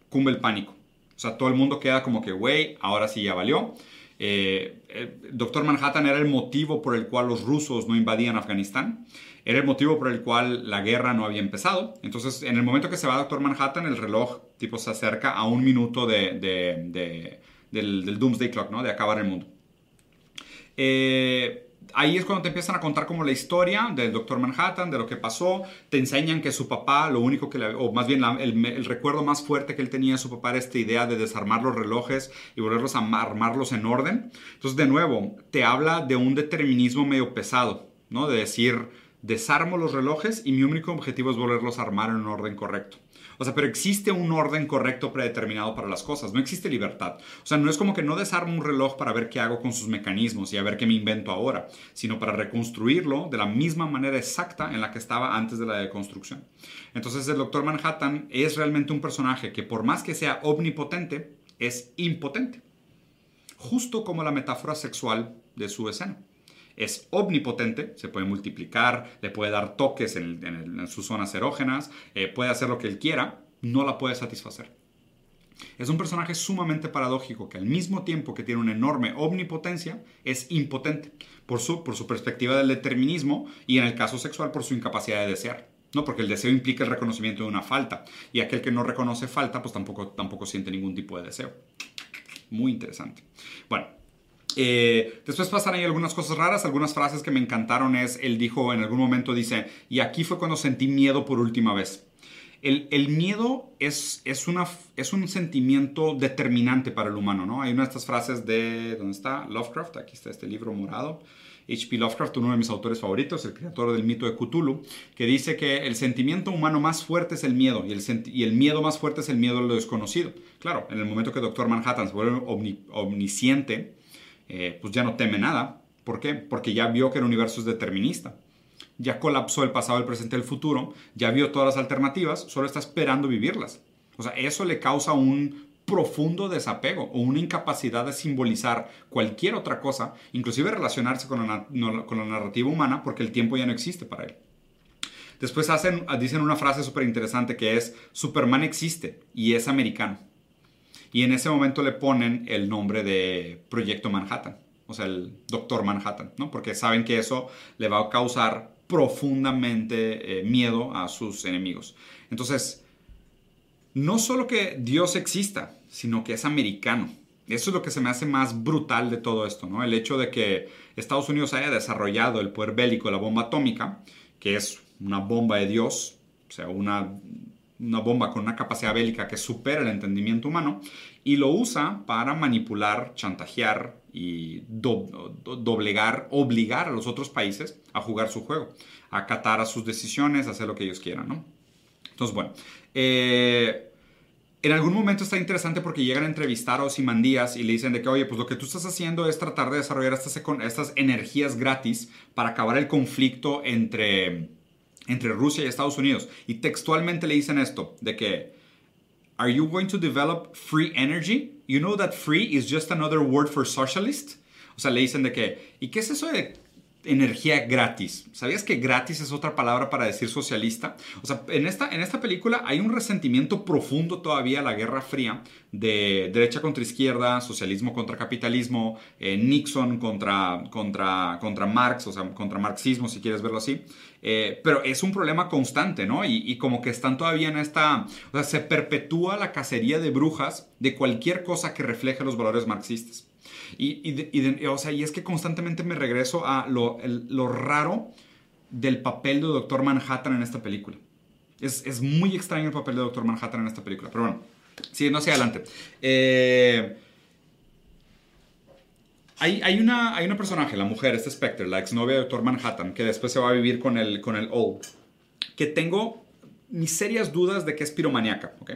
cumbe el pánico. O sea, todo el mundo queda como que, güey, ahora sí ya valió. Eh, eh, Doctor Manhattan era el motivo por el cual los rusos no invadían Afganistán. Era el motivo por el cual la guerra no había empezado. Entonces, en el momento que se va Doctor Manhattan, el reloj tipo se acerca a un minuto de, del, Doomsday Clock, ¿no? De acabar el mundo. Eh, ahí es cuando te empiezan a contar como la historia del Doctor Manhattan, de lo que pasó. Te enseñan que su papá, lo único que le, o más bien el, el, recuerdo más fuerte que él tenía de su papá era esta idea de desarmar los relojes y volverlos a armarlos en orden. Entonces, de nuevo, te habla de un determinismo medio pesado, ¿no? De decir, desarmo los relojes y mi único objetivo es volverlos a armar en un orden correcto. O sea, pero existe un orden correcto predeterminado para las cosas, no existe libertad. O sea, no es como que no desarmo un reloj para ver qué hago con sus mecanismos y a ver qué me invento ahora, sino para reconstruirlo de la misma manera exacta en la que estaba antes de la deconstrucción. Entonces el Doctor Manhattan es realmente un personaje que por más que sea omnipotente, es impotente. Justo como la metáfora sexual de su escena es omnipotente, se puede multiplicar, le puede dar toques en, sus zonas erógenas, eh, puede hacer lo que él quiera, no la puede satisfacer. Es un personaje sumamente paradójico que al mismo tiempo que tiene una enorme omnipotencia, es impotente por su, por su perspectiva del determinismo y en el caso sexual por su incapacidad de desear. ¿no? Porque el deseo implica el reconocimiento de una falta y aquel que no reconoce falta pues tampoco, tampoco siente ningún tipo de deseo. Muy interesante. Bueno, eh, después pasan ahí algunas cosas raras, algunas frases que me encantaron es, él dijo en algún momento, dice, y aquí fue cuando sentí miedo por última vez. El, miedo es, es, una, es un sentimiento determinante para el humano, ¿no? Hay una de estas frases de, ¿dónde está? Lovecraft, aquí está este libro morado. H.P. Lovecraft, uno de mis autores favoritos, el creador del mito de Cthulhu, que dice que el sentimiento humano más fuerte es el miedo y el, miedo más fuerte es el miedo a lo desconocido. Claro, en el momento que Doctor Manhattan se vuelve omnisciente, eh, pues ya no teme nada. ¿Por qué? Porque ya vio que el universo es determinista. Ya colapsó el pasado, el presente, el futuro. Ya vio todas las alternativas, solo está esperando vivirlas. O sea, eso le causa un profundo desapego o una incapacidad de simbolizar cualquier otra cosa, inclusive relacionarse con la, con la narrativa humana, porque el tiempo ya no existe para él. Después hacen, dicen una frase súper interesante que es, Superman existe y es americano. Y en ese momento le ponen el nombre de Proyecto Manhattan, o sea, el Doctor Manhattan, ¿no? Porque saben que eso le va a causar profundamente eh, miedo a sus enemigos. Entonces, no solo que Dios exista, sino que es americano. Eso es lo que se me hace más brutal de todo esto, ¿no? El hecho de que Estados Unidos haya desarrollado el poder bélico, la bomba atómica, que es una bomba de Dios, o sea, una, una bomba con una capacidad bélica que supera el entendimiento humano, y lo usa para manipular, chantajear y doblegar, obligar a los otros países a jugar su juego, a acatar a sus decisiones, a hacer lo que ellos quieran, ¿no? Entonces, bueno, eh, en algún momento está interesante porque llegan a entrevistar a Osimandías y le dicen de que, oye, pues lo que tú estás haciendo es tratar de desarrollar estas, estas energías gratis para acabar el conflicto entre, entre Rusia y Estados Unidos. Y textualmente le dicen esto, de que, are you going to develop free energy? You know that free is just another word for socialist? O sea, le dicen de que, ¿y qué es eso de energía gratis. ¿Sabías que gratis es otra palabra para decir socialista? O sea, en esta, en esta película hay un resentimiento profundo todavía a la Guerra Fría de derecha contra izquierda, socialismo contra capitalismo, eh, Nixon contra, contra, contra Marx, o sea, contra marxismo, si quieres verlo así. Eh, pero es un problema constante, ¿no? Y, y, como que están todavía en esta, o sea, se perpetúa la cacería de brujas de cualquier cosa que refleje los valores marxistas. Y, y, o sea, y es que constantemente me regreso a lo, raro del papel de Doctor Manhattan en esta película. Es, es, muy extraño el papel de Doctor Manhattan en esta película. Pero bueno, siguiendo hacia adelante. Eh, hay, hay, una, hay una personaje, la mujer, este Spectre, la exnovia de Doctor Manhattan, que después se va a vivir con el, con el Old. Que tengo mis serias dudas de que es piromaníaca, ¿ok?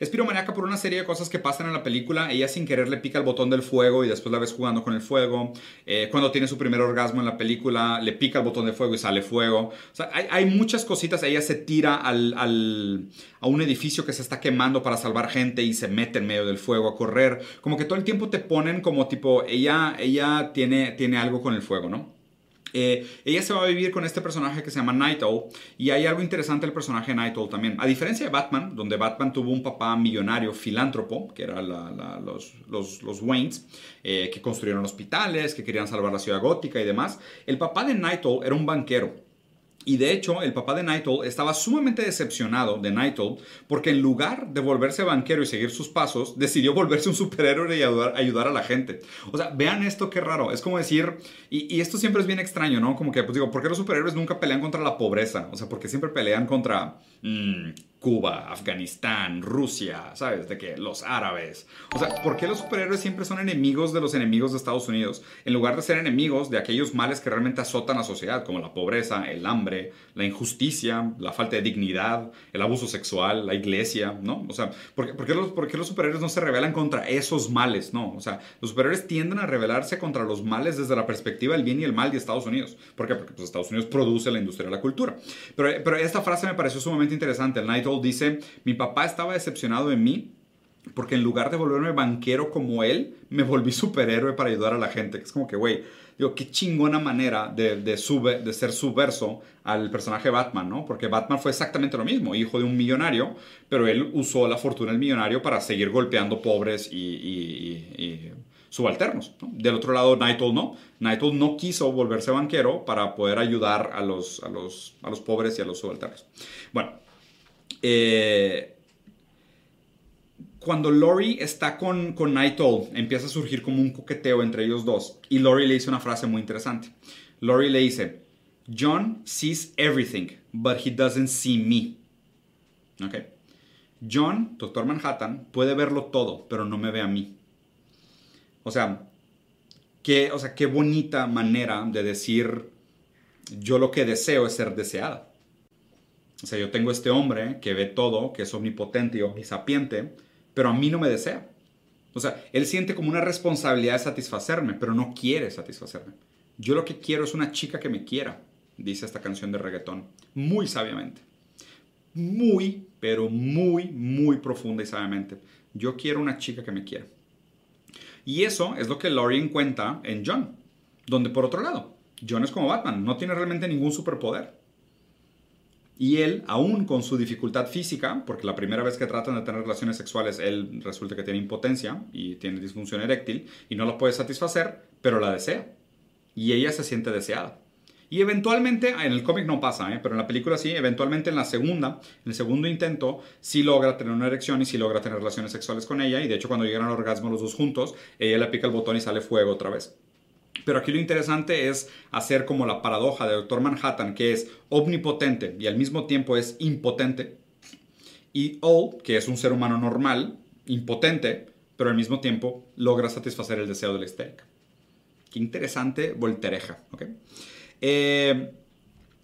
Es piromaníaca por una serie de cosas que pasan en la película. Ella sin querer le pica el botón del fuego y después la ves jugando con el fuego. Eh, cuando tiene su primer orgasmo en la película, le pica el botón de fuego y sale fuego. O sea, hay, muchas cositas. Ella se tira al, al, a un edificio que se está quemando para salvar gente y se mete en medio del fuego a correr. Como que todo el tiempo te ponen como tipo, ella, ella tiene, tiene algo con el fuego, ¿no? Eh, ella se va a vivir con este personaje que se llama Night Owl y hay algo interesante del personaje Night Owl también. A diferencia de Batman, donde Batman tuvo un papá millonario filántropo, que eran los, los, los, Waynes, eh, que construyeron hospitales, que querían salvar la ciudad gótica y demás, el papá de Night Owl era un banquero y de hecho, el papá de Nightowl estaba sumamente decepcionado de Nightowl porque en lugar de volverse banquero y seguir sus pasos, decidió volverse un superhéroe y ayudar, ayudar a la gente. O sea, vean esto qué raro. Es como decir, y, esto siempre es bien extraño, ¿no? Como que, pues digo, ¿por qué los superhéroes nunca pelean contra la pobreza? O sea, porque siempre pelean contra... Mm, Cuba, Afganistán, Rusia, ¿sabes? De que los árabes. O sea, ¿por qué los superhéroes siempre son enemigos de los enemigos de Estados Unidos? En lugar de ser enemigos de aquellos males que realmente azotan a la sociedad, como la pobreza, el hambre, la injusticia, la falta de dignidad, el abuso sexual, la iglesia, ¿no? O sea, ¿por qué, los, por qué los superhéroes no se rebelan contra esos males? No, o sea, los superhéroes tienden a rebelarse contra los males desde la perspectiva del bien y el mal de Estados Unidos. ¿Por qué? Porque pues, Estados Unidos produce la industria de la cultura. Pero, pero esta frase me pareció sumamente interesante. El Night dice, mi papá estaba decepcionado de mí porque en lugar de volverme banquero como él, me volví superhéroe para ayudar a la gente. Es como que, güey, digo, qué chingona manera de, de, sube, de ser subverso al personaje Batman, ¿no? Porque Batman fue exactamente lo mismo, hijo de un millonario, pero él usó la fortuna del millonario para seguir golpeando pobres y, subalternos. Del otro lado, Nightowl no. Nightowl no quiso volverse banquero para poder ayudar a los, a los, a los pobres y a los subalternos. Bueno, eh, cuando Lori está con, con Night empieza a surgir como un coqueteo entre ellos dos. Y Lori le dice una frase muy interesante. Lori le dice, John sees everything, but he doesn't see me. Okay. John, Doctor Manhattan, puede verlo todo, pero no me ve a mí. O sea, qué, o sea, qué bonita manera de decir, yo lo que deseo es ser deseada. O sea, yo tengo este hombre que ve todo, que es omnipotente y omnisapiente, pero a mí no me desea. O sea, él siente como una responsabilidad de satisfacerme, pero no quiere satisfacerme. Yo lo que quiero es una chica que me quiera, dice esta canción de reggaetón, muy sabiamente. Muy, pero muy, muy profunda y sabiamente. Yo quiero una chica que me quiera. Y eso es lo que Laurie cuenta en John, donde por otro lado, John es como Batman, no tiene realmente ningún superpoder. Y él, aún con su dificultad física, porque la primera vez que tratan de tener relaciones sexuales, él resulta que tiene impotencia y tiene disfunción eréctil y no la puede satisfacer, pero la desea. Y ella se siente deseada. Y eventualmente, en el cómic no pasa, ¿eh? pero en la película sí, eventualmente en la segunda, en el segundo intento, sí logra tener una erección y sí logra tener relaciones sexuales con ella. Y de hecho, cuando llegan al orgasmo los dos juntos, ella le pica el botón y sale fuego otra vez. Pero aquí lo interesante es hacer como la paradoja de Doctor Manhattan, que es omnipotente y al mismo tiempo es impotente. Y O, que es un ser humano normal, impotente, pero al mismo tiempo logra satisfacer el deseo de la histérica. Qué interesante voltereja, ¿ok? Eh,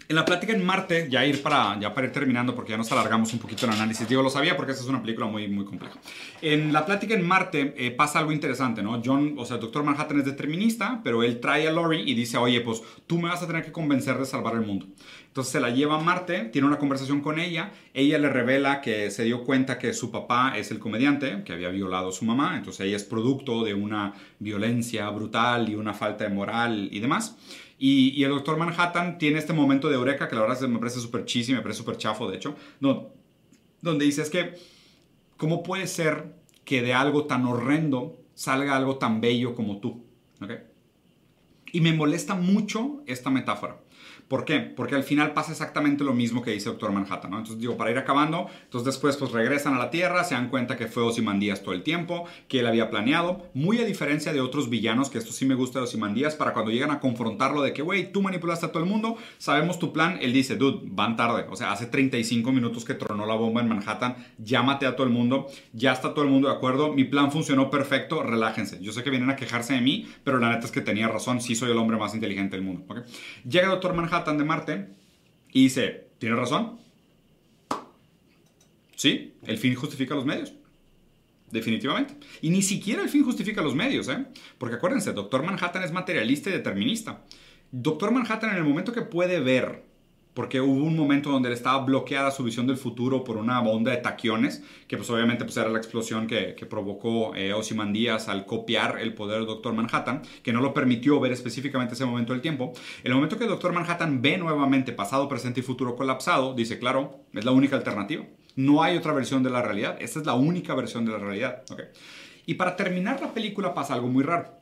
en la plática en Marte, ya ir para, ya para ir terminando porque ya nos alargamos un poquito el análisis, digo, lo sabía porque esta es una película muy, muy compleja. En la plática en Marte eh, pasa algo interesante, ¿no? John, o sea, el Doctor Manhattan es determinista, pero él trae a Lori y dice, oye, pues tú me vas a tener que convencer de salvar el mundo. Entonces se la lleva a Marte, tiene una conversación con ella, ella le revela que se dio cuenta que su papá es el comediante, que había violado a su mamá, entonces ella es producto de una violencia brutal y una falta de moral y demás. Y, el Doctor Manhattan tiene este momento de eureka que la verdad me parece súper y me parece súper chafo, de hecho, no, donde dice es que, ¿cómo puede ser que de algo tan horrendo salga algo tan bello como tú? Y me molesta mucho esta metáfora. ¿Por qué? Porque al final pasa exactamente lo mismo que dice Doctor Manhattan, ¿no? Entonces digo, para ir acabando, entonces después pues regresan a la Tierra, se dan cuenta que fue Ozymandias todo el tiempo, que él había planeado, muy a diferencia de otros villanos, que esto sí me gusta de Ozymandias, para cuando llegan a confrontarlo de que, güey, tú manipulaste a todo el mundo, sabemos tu plan, él dice, dude, van tarde, o sea, hace 35 minutos que tronó la bomba en Manhattan, llámate a todo el mundo, ya está todo el mundo de acuerdo, mi plan funcionó perfecto, relájense. Yo sé que vienen a quejarse de mí, pero la neta es que tenía razón, sí soy el hombre más inteligente del mundo, ¿ok? Llega Doctor Manhattan, de Marte y dice, ¿tiene razón? Sí, el fin justifica los medios. Definitivamente. Y ni siquiera el fin justifica los medios, ¿eh? Porque acuérdense, Doctor Manhattan es materialista y determinista. Doctor Manhattan en el momento que puede ver porque hubo un momento donde él estaba bloqueada su visión del futuro por una onda de taquiones, que pues obviamente pues era la explosión que, provocó eh, Ozymandias al copiar el poder del Doctor Manhattan, que no lo permitió ver específicamente ese momento del tiempo. El momento que el Doctor Manhattan ve nuevamente pasado, presente y futuro colapsado, dice, claro, es la única alternativa. No hay otra versión de la realidad. Esta es la única versión de la realidad. Y para terminar la película pasa algo muy raro.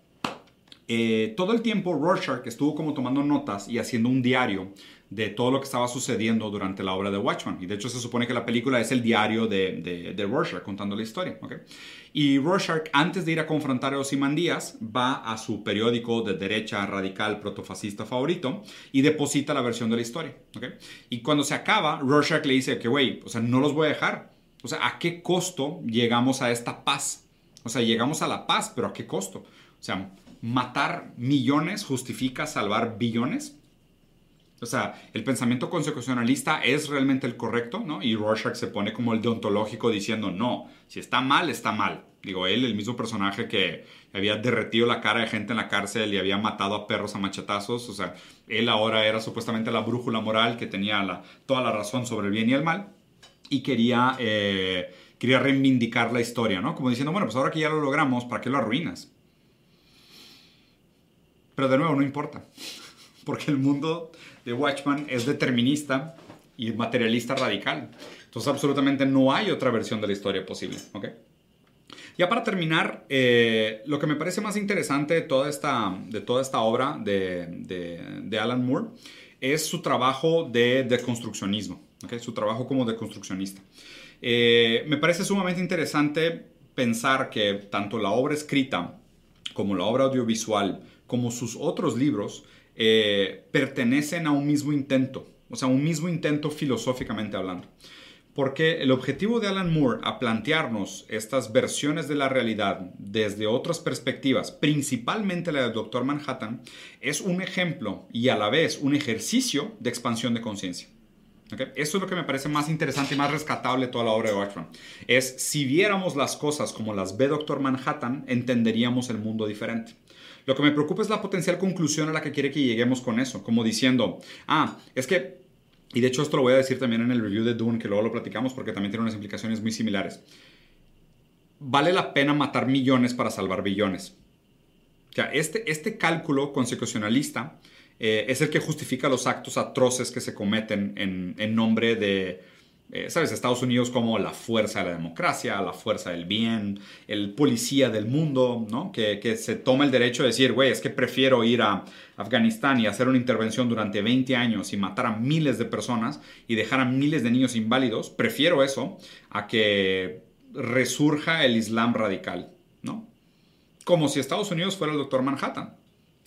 Eh, todo el tiempo Rorschach estuvo como tomando notas y haciendo un diario de todo lo que estaba sucediendo durante la obra de Watchman. Y de hecho se supone que la película es el diario de, de, de Rorschach contando la historia. ¿okay? Y Rorschach, antes de ir a confrontar a Díaz va a su periódico de derecha radical protofascista favorito y deposita la versión de la historia. ¿okay? Y cuando se acaba, Rorschach le dice que, güey, o sea, no los voy a dejar. O sea, ¿a qué costo llegamos a esta paz? O sea, llegamos a la paz, pero ¿a qué costo? O sea, matar millones justifica salvar billones. O sea, el pensamiento constitucionalista es realmente el correcto, ¿no? Y Rorschach se pone como el deontológico diciendo, no, si está mal, está mal. Digo, él, el mismo personaje que había derretido la cara de gente en la cárcel y había matado a perros a machetazos, o sea, él ahora era supuestamente la brújula moral que tenía toda la razón sobre el bien y el mal y quería, eh, quería reivindicar la historia, ¿no? Como diciendo, bueno, pues ahora que ya lo logramos, ¿para qué lo arruinas? Pero de nuevo, no importa, porque el mundo de Watchman es determinista y materialista radical. Entonces absolutamente no hay otra versión de la historia posible. ¿okay? Ya para terminar, eh, lo que me parece más interesante de toda esta, de toda esta obra de, de, Alan Moore es su trabajo de deconstruccionismo, ¿okay? su trabajo como deconstruccionista. Eh, me parece sumamente interesante pensar que tanto la obra escrita como la obra audiovisual, como sus otros libros, eh, pertenecen a un mismo intento, o sea, un mismo intento filosóficamente hablando. Porque el objetivo de Alan Moore a plantearnos estas versiones de la realidad desde otras perspectivas, principalmente la del Doctor Manhattan, es un ejemplo y a la vez un ejercicio de expansión de conciencia. Eso es lo que me parece más interesante y más rescatable de toda la obra de Watchman. Es si viéramos las cosas como las ve Doctor Manhattan, entenderíamos el mundo diferente. Lo que me preocupa es la potencial conclusión a la que quiere que lleguemos con eso, como diciendo, ah, es que, y de hecho esto lo voy a decir también en el review de Dune, que luego lo platicamos porque también tiene unas implicaciones muy similares. vale la pena matar millones para salvar billones. O este, este cálculo consecucionalista eh, es el que justifica los actos atroces que se cometen en, en nombre de, eh, ¿sabes? Estados Unidos como la fuerza de la democracia, la fuerza del bien, el policía del mundo, ¿no? Que, que se toma el derecho de decir, güey, es que prefiero ir a Afganistán y hacer una intervención durante 20 años y matar a miles de personas y dejar a miles de niños inválidos. Prefiero eso a que resurja el Islam radical, ¿no? Como si Estados Unidos fuera el doctor Manhattan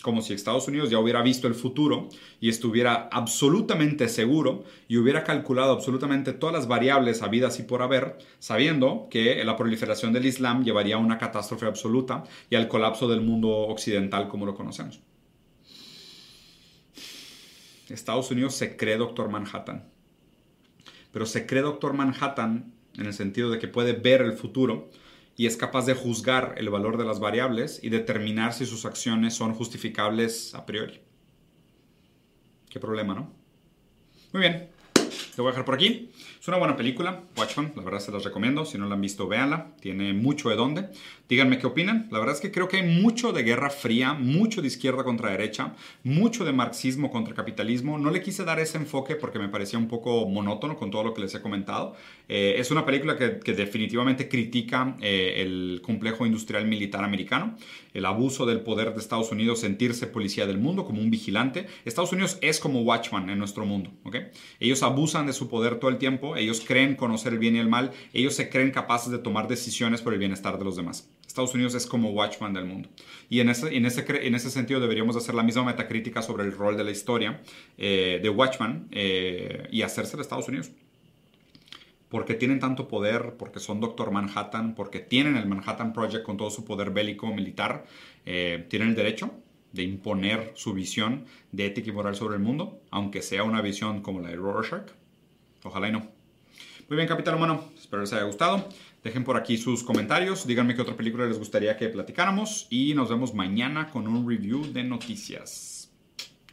como si Estados Unidos ya hubiera visto el futuro y estuviera absolutamente seguro y hubiera calculado absolutamente todas las variables habidas y por haber, sabiendo que la proliferación del Islam llevaría a una catástrofe absoluta y al colapso del mundo occidental como lo conocemos. Estados Unidos se cree Doctor Manhattan, pero se cree Doctor Manhattan en el sentido de que puede ver el futuro y es capaz de juzgar el valor de las variables y determinar si sus acciones son justificables a priori. Qué problema, ¿no? Muy bien, te voy a dejar por aquí. Es una buena película, Watchmen, la verdad se las recomiendo. Si no la han visto, véanla. Tiene mucho de dónde. Díganme qué opinan. La verdad es que creo que hay mucho de guerra fría, mucho de izquierda contra derecha, mucho de marxismo contra capitalismo. No le quise dar ese enfoque porque me parecía un poco monótono con todo lo que les he comentado. Eh, es una película que, definitivamente critica eh, el complejo industrial militar americano, el abuso del poder de Estados Unidos, sentirse policía del mundo como un vigilante. Estados Unidos es como Watchman en nuestro mundo. ¿okay? Ellos abusan de su poder todo el tiempo, ellos creen conocer el bien y el mal, ellos se creen capaces de tomar decisiones por el bienestar de los demás. Estados Unidos es como Watchman del mundo. Y en ese, en ese, en ese sentido deberíamos hacer la misma metacrítica sobre el rol de la historia eh, de Watchman eh, y hacerse de Estados Unidos. Porque tienen tanto poder, porque son Doctor Manhattan, porque tienen el Manhattan Project con todo su poder bélico militar, eh, tienen el derecho de imponer su visión de ética y moral sobre el mundo, aunque sea una visión como la de Rorschach. Ojalá y no. Muy bien, Capital Humano. Espero les haya gustado. Dejen por aquí sus comentarios. Díganme qué otra película les gustaría que platicáramos. Y nos vemos mañana con un review de noticias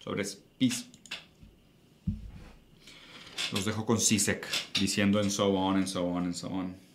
sobre Peace. Los dejo con CISEC diciendo en so on, and so on, and so on.